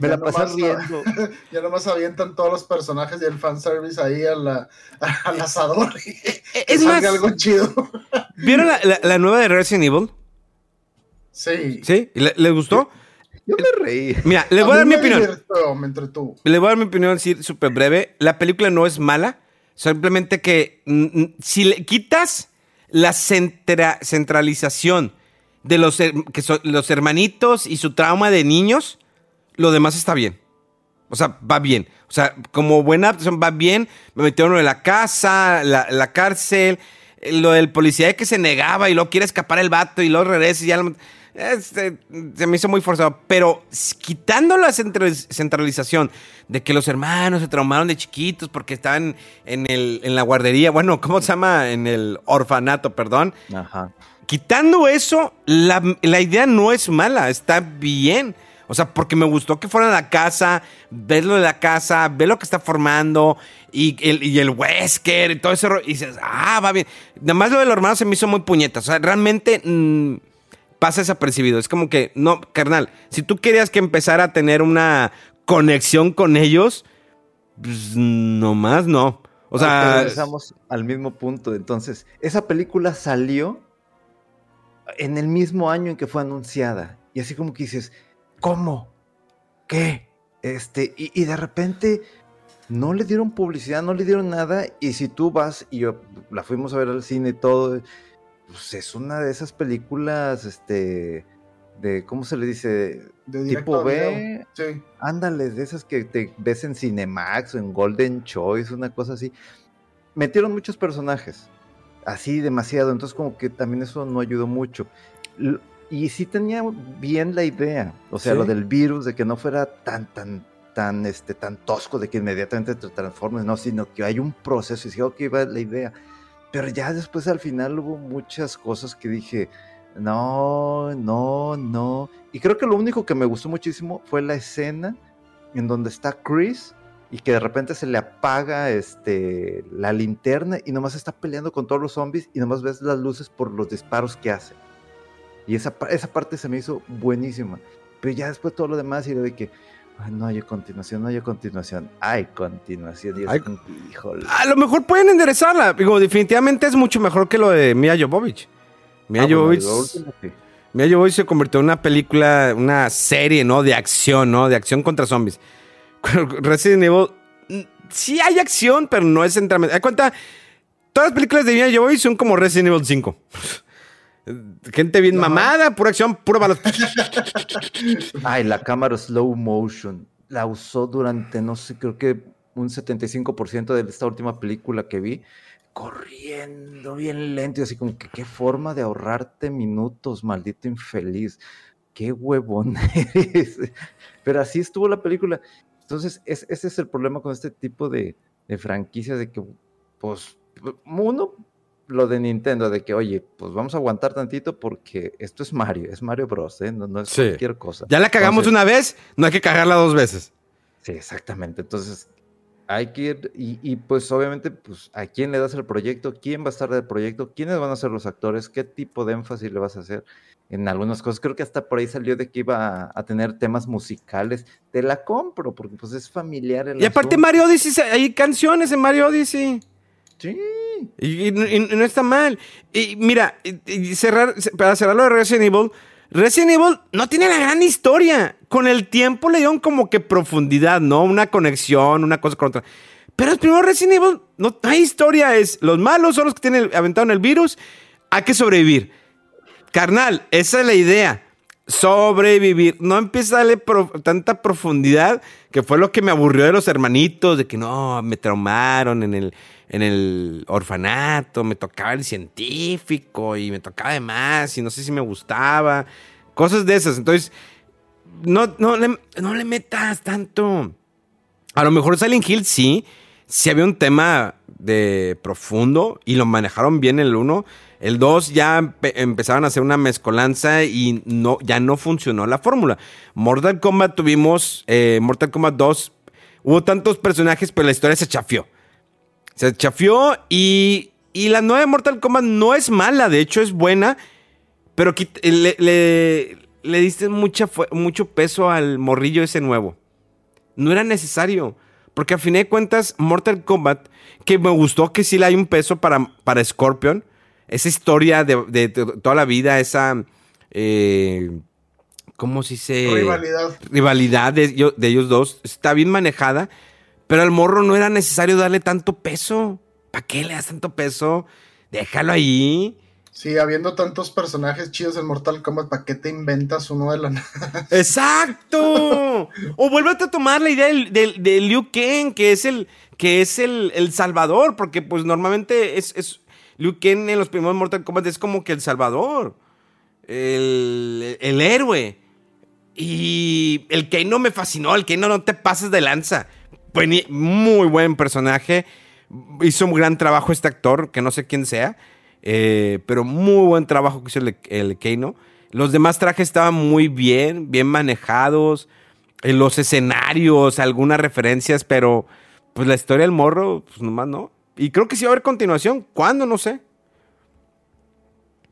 Me Ya la pasé riendo. Ya nomás avientan todos los personajes y el fanservice ahí a la, al asador. y que Es más, algo chido. ¿vieron la, la- la nueva de Resident Evil? Sí. ¿Sí? ¿Le- ¿Les gustó? Yo me reí. Mira, les voy a dar mi opinión. divirtió, me entretuvo. Le voy a dar mi opinión así súper breve. La película no es mala. Simplemente que si le quitas la centra- centralización de los, que son los hermanitos y su trauma de niños, lo demás está bien. O sea, va bien. O sea, como buena adaptación va bien. Me metieron lo de la casa, la, la cárcel, lo del policía que se negaba y luego quiere escapar el vato y luego regresa y ya lo- este, se me hizo muy forzado. Pero quitando la central- centralización de que los hermanos se traumaron de chiquitos porque estaban en, el, en la guardería, bueno, ¿cómo se llama? En el orfanato, perdón. Ajá. Quitando eso, la, la idea no es mala, está bien. O sea, porque me gustó que fueran a la casa, ver lo de la casa, ver lo que está formando y el, y el Wesker y todo ese rollo. Y dices, ah, va bien. Nada más lo de los hermanos se me hizo muy puñeta. O sea, realmente mm, pasa desapercibido. Es como que, no, carnal, si tú querías que empezara a tener una conexión con ellos, pues nomás no. O sea, regresamos al mismo punto. Entonces, esa película salió en el mismo año en que fue anunciada. Y así como que dices, ¿cómo? ¿Qué? Este, y, y de repente no le dieron publicidad, no le dieron nada. Y si tú vas, y yo la fuimos a ver al cine y todo, pues es una de esas películas, este, de, ¿cómo se le dice? De Tipo. B, Sí. Ándale, de esas que te ves en Cinemax o en Golden Choice, una cosa así. Metieron muchos personajes, así demasiado, entonces como que también eso no ayudó mucho. Y sí tenía bien la idea, o sea, Sí. lo del virus, de que no fuera tan, tan, tan, este, tan tosco, de que inmediatamente te transformes, no, sino que hay un proceso, y sí, ok, va la idea. Pero ya después al final hubo muchas cosas que dije, no, no, no. Y creo que lo único que me gustó muchísimo fue la escena en donde está Chris y que de repente se le apaga este, la linterna y nomás está peleando con todos los zombies y nomás ves las luces por los disparos que hace. Y esa, esa parte se me hizo buenísima. Pero ya después todo lo demás y de que "Ay, no hay continuación, no hay continuación. Hay continuación. Y es Hay- híjole. A lo mejor pueden enderezarla. Digo, definitivamente es mucho mejor que lo de Mia Jovovich. Mia Ah, Jovovich, lo último sí. Mia Jovovich se convirtió en una película, una serie, ¿no? De acción, ¿no? De acción contra zombies. Resident Evil, mm, sí hay acción, pero no es centralmente. ¿Hay cuenta? Todas las películas de Mia Jovovich son como Resident Evil 5. Gente bien mamada, pura acción, pura balas. Ay, la cámara slow motion. La usó durante, no sé, creo que un 75% de esta última película que vi. Corriendo bien lento y así como que qué forma de ahorrarte minutos, maldito infeliz. Qué huevón eres. Pero así estuvo la película. Entonces, es- ese es el problema con este tipo de, de franquicias de que, pues, uno, lo de Nintendo, de que, oye, pues vamos a aguantar tantito porque esto es Mario, es Mario Bros, ¿eh? no, no es Sí. cualquier cosa. Ya la cagamos Entonces, una vez, no hay que cagarla dos veces. Sí, exactamente. Entonces, hay que ir, y, y, pues obviamente, pues, ¿a quién le das el proyecto? ¿Quién va a estar del proyecto? ¿Quiénes van a ser los actores? ¿Qué tipo de énfasis le vas a hacer en algunas cosas? Creo que hasta por ahí salió de que iba a, a tener temas musicales. Te la compro, porque pues es familiar el Y aparte. Mario Odyssey, hay canciones en Mario Odyssey. Sí. Y, no está mal. Y mira, cerrar, para cerrar lo de Resident Evil, Resident Evil no tiene la gran historia. Con el tiempo le dieron como que profundidad, ¿no? Una conexión, una cosa con otra. Pero el primer Resident Evil no hay historia. Es los malos son los que tienen aventaron el virus. Hay que sobrevivir. Carnal, esa es la idea. Sobrevivir. No empieza a darle tanta profundidad que fue lo que me aburrió de los hermanitos, de que no, me traumaron en el, en el orfanato, me tocaba el científico y me tocaba de más y no sé si me gustaba. Cosas de esas. Entonces, no, no, le, no le metas tanto. A lo mejor Silent Hill sí, sí había un tema de profundo y lo manejaron bien el 1. El 2 ya empe- empezaron a hacer una mezcolanza y no, ya no funcionó la fórmula. Mortal Kombat tuvimos, eh, Mortal Kombat 2, hubo tantos personajes, pero la historia se chafió. Se chafió y, y la nueva Mortal Kombat no es mala, de hecho es buena, Pero quit- le, le- le diste mucha, mucho peso al morrillo ese nuevo. No era necesario. Porque a fin de cuentas, Mortal Kombat, que me gustó que sí le hay un peso para, para Scorpion. Esa historia de, de- de toda la vida, esa. eh, ¿Cómo se dice? Rivalidad. rivalidad de, de ellos dos está bien manejada, pero al morro no era necesario darle tanto peso. ¿Para qué le das tanto peso? Déjalo ahí. Sí, habiendo tantos personajes chidos en Mortal Kombat, ¿para qué te inventas uno de la nada? ¡Exacto! o vuélvete a tomar la idea del, del- de Liu Kang, que es el, que es el, el salvador, porque pues normalmente es, es Liu Kang en los primeros Mortal Kombat es como que el salvador, el, el héroe. Y el Kano me fascinó, el Kano no te pases de lanza. Muy buen personaje. Hizo un gran trabajo este actor, que no sé quién sea, eh, pero muy buen trabajo que hizo el, el Kano. Los demás trajes estaban muy bien, bien manejados. En los escenarios, algunas referencias, pero pues la historia del morro, pues nomás no. Y creo que sí va a haber continuación. ¿Cuándo? No sé.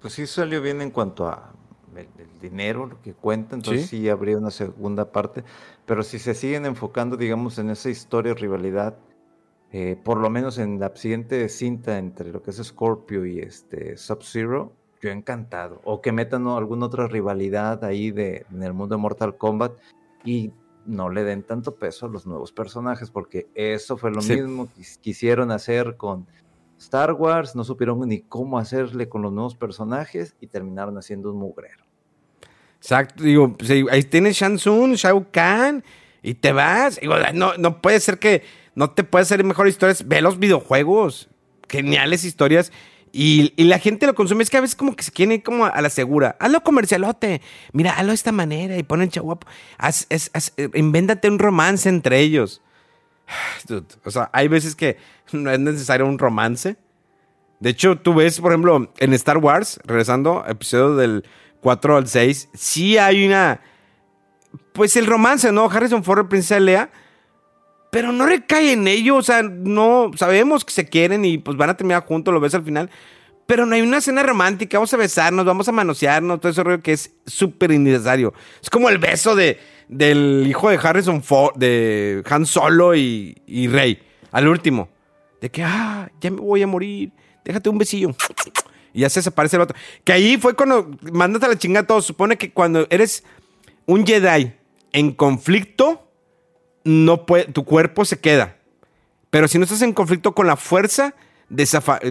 Pues sí salió bien en cuanto a el, dinero, lo que cuenta, entonces sí. habría una segunda parte, pero si se siguen enfocando, digamos, en esa historia, rivalidad, eh, por lo menos en la siguiente cinta entre lo que es Scorpio y este Sub-Zero, yo encantado. O que metan alguna otra rivalidad ahí de, en el mundo de Mortal Kombat y no le den tanto peso a los nuevos personajes, porque eso fue lo Sí. mismo que quisieron hacer con Star Wars, no supieron ni cómo hacerle con los nuevos personajes y terminaron haciendo un mugrero. Exacto, digo, pues, ahí- tienes Shang Tsung, Shao Kahn, y te vas. Digo, no, no puede ser que no te puedes hacer mejores historias. Ve los videojuegos, geniales historias. Y, y la gente lo consume. Es que a veces como que se quiere ir como a la segura. Hazlo comercialote. Mira, hazlo de esta manera y pon el chaguapo. Haz, haz- haz- eh, invéntate un romance entre ellos. Dude, o sea, hay veces que no es necesario un romance. De hecho, tú ves, por ejemplo, en Star Wars, regresando, episodio del 4 al 6, sí hay una. Pues el romance, ¿no? Harrison Ford, Princesa Lea. Pero no recae en ello, o sea, no. Sabemos que se quieren y pues van a terminar juntos, lo ves al final. Pero no hay una escena romántica, vamos a besarnos, vamos a manosearnos, todo ese rollo que es súper innecesario. Es como el beso de, del hijo de Harrison Ford, de Han Solo y, y Rey, al último. De que, ah, ya me voy a morir, déjate un besillo. Y ya se desaparece el otro. Que ahí fue cuando, mándate a la chingada a todos. Supone que cuando eres un Jedi en conflicto, no puede, tu cuerpo se queda. Pero si no estás en conflicto con la fuerza,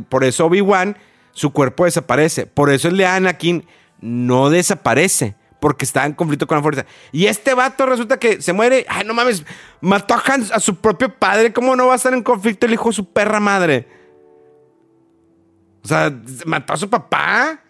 por eso Obi-Wan, su cuerpo desaparece. Por eso el de Anakin no desaparece. Porque está en conflicto con la fuerza. Y este vato resulta que se muere. Ay, no mames. Mató a, Han- a su propio padre. ¿Cómo no va a estar en conflicto el hijo de su perra madre? O sea, mató a su papá.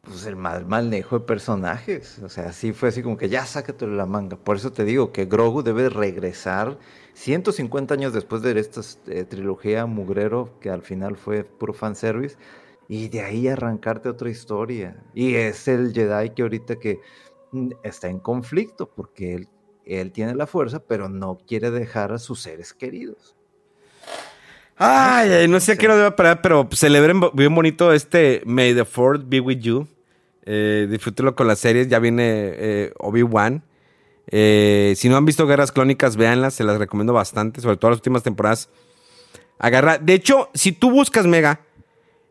Pues el mal manejo de personajes. O sea, sí fue así como que ya sácate la manga. Por eso te digo que Grogu debe regresar 150 años después de esta eh, trilogía Mugrero, que al final fue puro fanservice, y de ahí arrancarte otra historia. Y es el Jedi que ahorita que mm, está en conflicto, porque él, él tiene la fuerza, pero no quiere dejar a sus seres queridos. Ay, no sé a qué hora debe parar, pero celebren bien bonito este May the Fourth be with you. Eh, disfrútenlo con las series. Ya viene eh, Obi-Wan. Eh, si no han visto Guerras Clónicas, véanlas. Se las recomiendo bastante, sobre todo las últimas temporadas. Agarra. De hecho, si tú buscas Mega,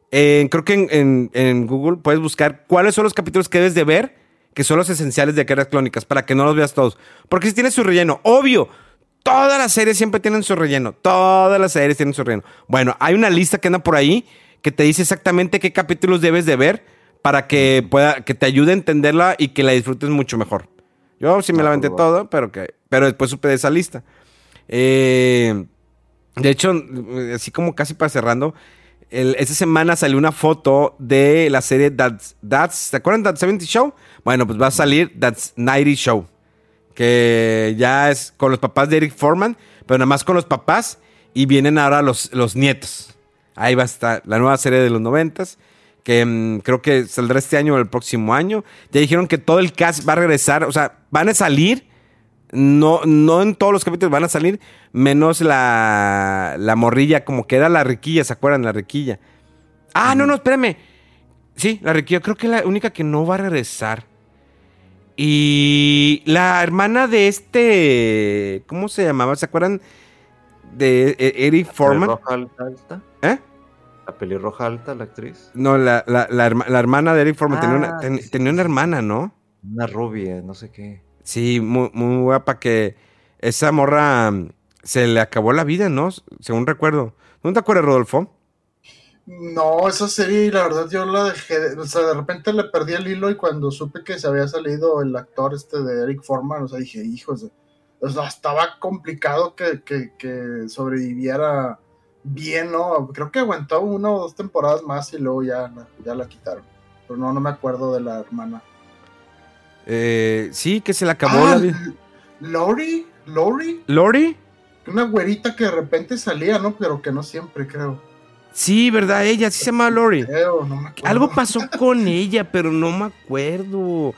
creo que en, en- en Google puedes buscar cuáles son los capítulos que debes de ver, que son los esenciales de Guerras Clónicas, para que no los veas todos. Porque si tiene su relleno, obvio. Todas las series siempre tienen su relleno. Todas las series tienen su relleno. Bueno, hay una lista que anda por ahí que te dice exactamente qué capítulos debes de ver para que pueda, que te ayude a entenderla y que la disfrutes mucho mejor. Yo sí me Ah, la aventé pues, todo, pero que, pero después supe de esa lista. Eh, de hecho, así como casi para cerrando, el- esta semana salió una foto de la serie That's, That's, ¿te acuerdan That 70 Show? Bueno, pues va a salir That's 90 Show, que ya es con los papás de Eric Foreman, pero nada más con los papás y vienen ahora los, los nietos. Ahí va a estar la nueva serie de los noventas, que mm, creo que saldrá este año o el próximo año. Ya dijeron que todo el cast va a regresar, o sea, van a salir no, no en todos los capítulos van a salir, menos la, la morrilla, como que era la riquilla, ¿se acuerdan? La riquilla. Ah, no, no, espérame. Sí, la yo creo que es la única que no va a regresar. Y la hermana de este. ¿Cómo se llamaba? ¿Se acuerdan de eh, Eric Foreman? ¿Pelirroja alta, alta? ¿Eh? ¿La pelirroja alta, la actriz? No, la, la- la herma- la hermana de Eric Foreman tenía, una, Ah, ten- sí, sí, tenía una hermana, ¿no? Una rubia, no sé qué. Sí, muy, muy guapa que esa morra mm, se le acabó la vida, ¿no? Según recuerdo. ¿No te acuerdas, Rodolfo? No, esa serie, la verdad, yo la dejé. de- O sea, de repente le perdí el hilo y cuando supe que se había salido el actor este de Eric Foreman, o sea, dije, hijos, o sea, estaba complicado que, que, que sobreviviera bien, ¿no? Creo que aguantó una o dos temporadas más y luego ya, la- ya la quitaron. Pero no, no me acuerdo de la hermana. Eh, sí, que se le acabó Ah, la vida. Lori, Lori, ¿Lori? una güerita que de repente salía, ¿no? Pero que no siempre, creo. Sí, ¿verdad? Ella sí se llama Lori. Creo, no me acuerdo. Algo pasó con ella, pero no me acuerdo.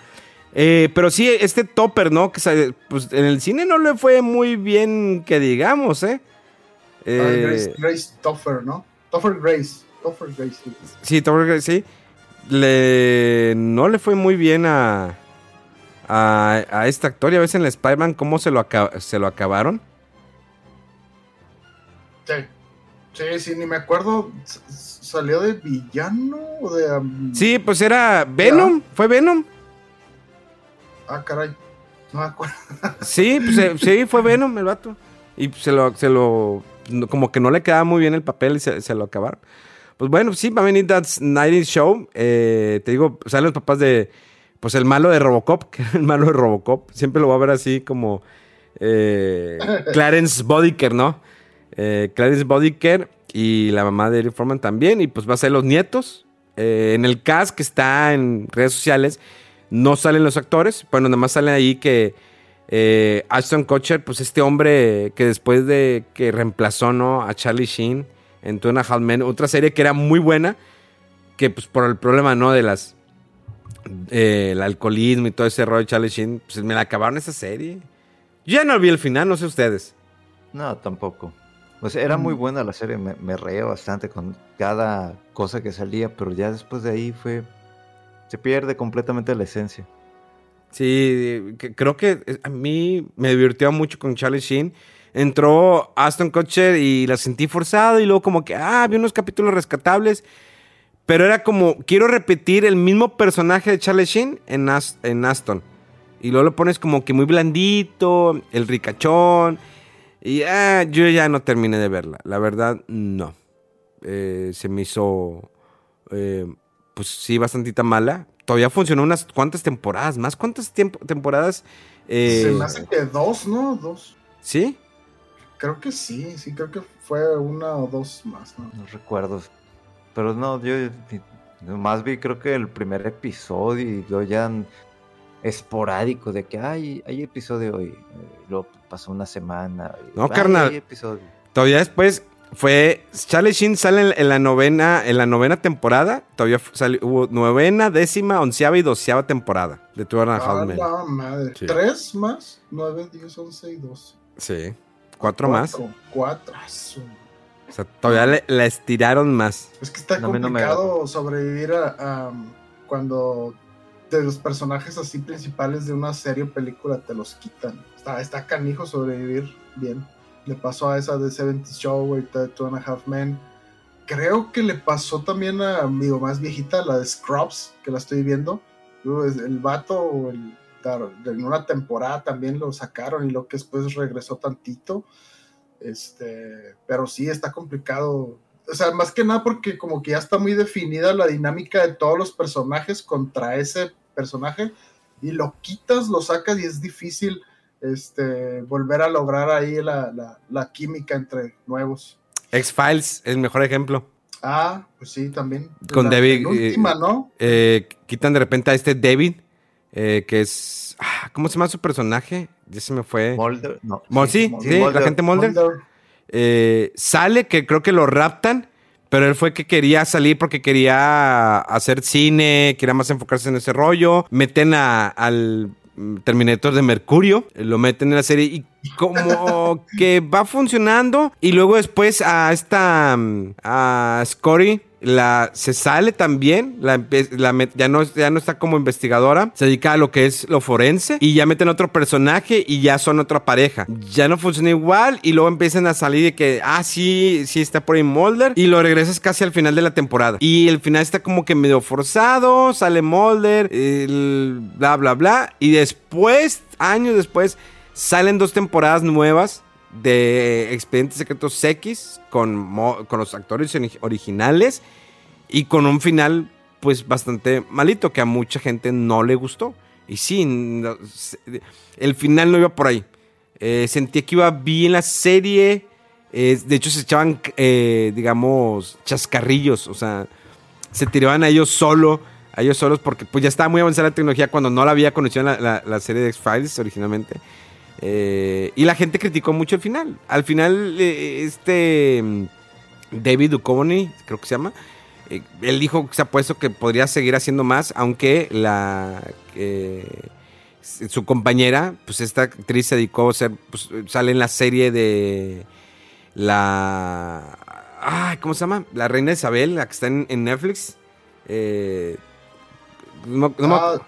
Eh, pero sí, este Topper, ¿no? Que pues, en el cine no le fue muy bien, que digamos, ¿eh? Ah, Eh, Grace, Grace Toffer, ¿no? Toffer Grace. Toffer Grace. sí. Sí, Topper, sí. Le, no le fue muy bien a, a, a este actor. Y a veces en el Spider-Man, ¿cómo se lo, se lo acabaron? Sí. Sí, sí, ni me acuerdo. ¿Salió de villano o de.? um, Sí, pues era Venom. ¿Fue Venom? Ah, caray. No me acuerdo. Sí, pues eh, sí, fue Venom el vato. Y se lo, se lo, como que no le quedaba muy bien el papel y se, se lo acabaron. Pues bueno, sí, va a venir That 90 Show. Eh, te digo, salen los papás de, pues el malo de Robocop, que era el malo de Robocop. Siempre lo va a ver así como eh, Clarence Bodiker, ¿no? Eh, Bodiker y la mamá de Eric Foreman también. Y pues va a ser los nietos. Eh, en el cast que está en redes sociales, no salen los actores. Bueno, nada más salen ahí que eh, Ashton Kutcher, pues este hombre que después de que reemplazó ¿no? a Charlie Sheen en Two and Men, otra serie que era muy buena, que pues por el problema ¿no? de las eh, el alcoholismo y todo ese rollo de Charlie Sheen, pues me la acabaron esa serie. Yo ya no vi el final, no sé ustedes. No, tampoco. Sea, era muy buena la serie, me, me reía bastante con cada cosa que salía, pero ya después de ahí fue... Se pierde completamente la esencia. Sí, que- creo que a mí me divirtió mucho con Charlie Sheen. Entró Aston Kutcher y la sentí forzada y luego como que, ah, vi unos capítulos rescatables. Pero era como, quiero repetir el mismo personaje de Charlie Sheen en, As- en Aston. Y luego lo pones como que muy blandito, el ricachón. Y ah, yo ya no terminé de verla. La verdad, no. Eh, se me hizo, eh, pues sí, bastantita mala. Todavía funcionó unas cuantas temporadas más. ¿Cuántas tiempo- temporadas? eh, Se me hace que dos, ¿no? Dos. ¿Sí? Creo que sí, sí, creo que fue una o dos más, ¿no? No recuerdo. Pero no, yo más vi creo que el primer episodio y luego ya esporádico de que hay, hay episodio hoy. eh, Luego pasó una semana. y, No, "Ay, carnal. hay episodio". Todavía después fue. Charlie Sheen sale en, en la novena, en la novena temporada. Todavía salió- hubo novena, décima, onceava y doceava temporada de Two and a Half Ah, la madre. Sí. ¿Tres más? Nueve, diez, once y doce. Sí. Cuatro más. Cuatro. Ah, O sea, todavía le- la estiraron más. Es que está No, a mí no me complicado sobrevivir a, a, cuando de los personajes así principales de una serie o película te los quitan. Está, está canijo sobrevivir bien. Le pasó a esa de 70 Show, ahorita de Two and a Half Men. Creo que le pasó también a amigo más viejita, la de Scrubs, que la estoy viendo. El vato, el- en una temporada también lo sacaron y lo que después regresó tantito. Este, pero sí está complicado. O sea, más que nada porque como que ya está muy definida la dinámica de todos los personajes contra ese personaje y lo quitas, lo sacas y es difícil este, volver a lograr ahí la, la- la química entre nuevos. X-Files es el mejor ejemplo. Ah, pues sí, también. Con la David, última, eh, ¿no? Eh, quitan de repente a este David, eh, que es. ah, ¿Cómo se llama su personaje? Ya se me fue. Mulder, no. Sí, sí, la Mulder. gente Mulder. Mulder. Eh, sale, que creo que lo raptan, pero él fue que quería salir porque quería hacer cine, quería más enfocarse en ese rollo. Meten a- al Terminator de Mercurio, lo meten en la serie y como que va funcionando y luego después a esta a Scotty la se sale también, la, la ya no ya no está como investigadora, se dedica a lo que es lo forense y ya meten otro personaje y ya son otra pareja. Ya no funciona igual y luego empiezan a salir de que ah sí, sí está por ahí Mulder y lo regresas casi al final de la temporada. Y el final está como que medio forzado, sale Mulder, el bla bla bla y después años después salen dos temporadas nuevas de Expedientes Secretos X con, con los actores ori- originales y con un final pues bastante malito que a mucha gente no le gustó. Y sí, el final no iba por ahí. Eh, sentía que iba bien la serie. eh, de hecho, se echaban, eh, digamos, chascarrillos. O sea, se tiraban a ellos solo, a ellos solos, porque pues ya estaba muy avanzada la tecnología cuando no la había conocido la, la- la serie de X-Files originalmente. Eh, y la gente criticó mucho el final. Al final, eh, este mm, David Duchovny, creo que se llama, eh, él dijo que se ha puesto que podría seguir haciendo más, aunque la eh, su compañera, pues esta actriz se dedicó a ser, pues, sale en la serie de la, ay, ¿cómo se llama? La reina Isabel, la que está en, en Netflix. Eh, no, no Ah,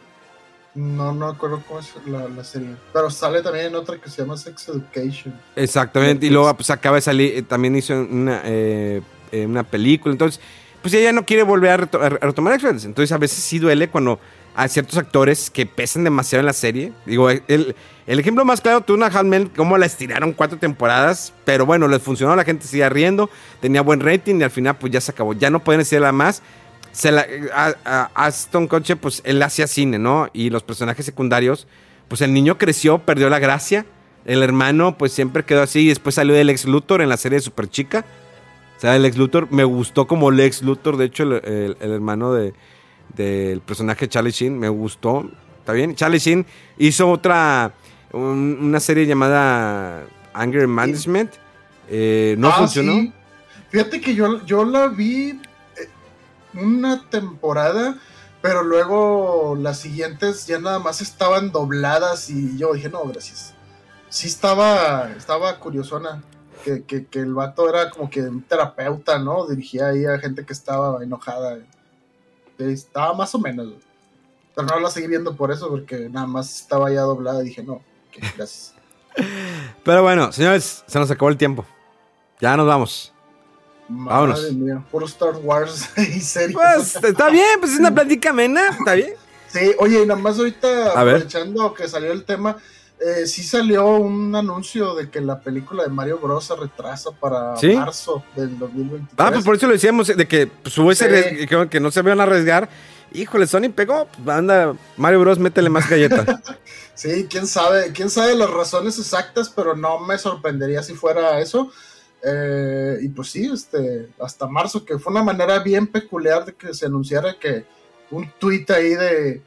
no, no recuerdo cómo es la, la serie. Pero sale también en otra que se llama Sex Education. Exactamente, y luego pues acaba de salir, eh, también hizo una, eh, eh, una película, entonces pues ella no quiere volver a, reto- a retomar X-Files, entonces a veces sí duele cuando hay ciertos actores que pesan demasiado en la serie, digo, el, el ejemplo más claro, tú una Halman, cómo la estiraron cuatro temporadas, pero bueno, les funcionó, la gente seguía riendo, tenía buen rating y al final pues ya se acabó, ya no pueden decirla más. Se la, a, a- Aston Kutcher, pues él hacía cine, ¿no? Y los personajes secundarios, pues el niño creció, perdió la gracia. El hermano, pues siempre quedó así. Y después salió el ex Luthor en la serie de Super Chica. O sea, el ex Luthor me gustó como el ex Luthor. De hecho, el, el- el hermano de- del personaje Charlie Sheen me gustó. ¿Está bien? Charlie Sheen hizo otra. un- una serie llamada Anger Management. Eh, no Ah, funcionó. sí. Fíjate que yo, yo la vi eh, una temporada, pero luego las siguientes ya nada más estaban dobladas y yo dije, no, gracias. Sí estaba, estaba curiosona. Que, que, el vato era como que un terapeuta, ¿no? Dirigía ahí a gente que estaba enojada. Sí, Estaba más o menos. Pero no la seguí viendo por eso, porque nada más estaba ya doblada y dije, no, ok, gracias. Pero bueno, señores, se nos acabó el tiempo. Ya nos vamos. Vámonos. Madre mía, puro Star Wars y series. Pues está bien, pues es una plática amena. Está bien. Sí, oye, y nada más ahorita, aprovechando que salió el tema, eh, sí salió un anuncio de que la película de Mario Bros. se retrasa para ¿Sí? marzo del 2023. Ah, pues por eso lo decíamos, de que pues, hubo ese Sí. que, que no se van a arriesgar. Híjole, Sony pegó. Pues, anda, Mario Bros, métele más galleta. Sí, quién sabe, quién sabe las razones exactas, pero no me sorprendería si fuera eso. Eh, y pues sí, este, hasta marzo, que fue una manera bien peculiar de que se anunciara que un tweet ahí de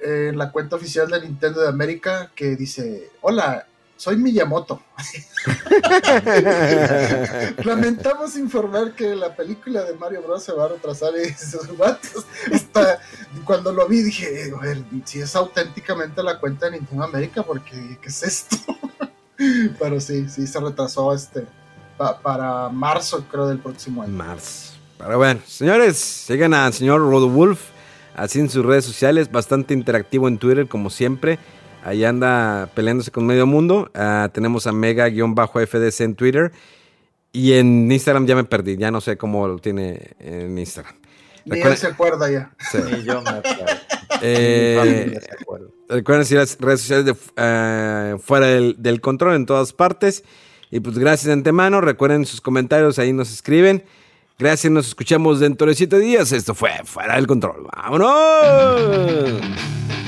eh, la cuenta oficial de Nintendo de América que dice, hola, soy Miyamoto. Lamentamos informar que la película de Mario Bros. se va a retrasar y cuando lo vi dije, a ver, si es auténticamente la cuenta de Nintendo América, porque ¿qué es esto? Pero sí, sí se retrasó este pa- para marzo, creo, del próximo año. Mars. Pero bueno, señores, sigan al señor Rodowulf así en sus redes sociales, bastante interactivo en Twitter como siempre. Ahí anda peleándose con medio mundo. Ah, tenemos a Mega-FDC en Twitter. Y en Instagram ya me perdí, ya no sé cómo lo tiene en Instagram. Ni él Recuerden- se acuerda ya. sí. Ni yo me acuerdo. Eh. Recuerden seguir las redes sociales de eh, fuera del, del control en todas partes. Y pues gracias de antemano. Recuerden sus comentarios, ahí nos escriben. Gracias, nos escuchamos dentro de siete días. Esto fue Fuera del Control. ¡Vámonos!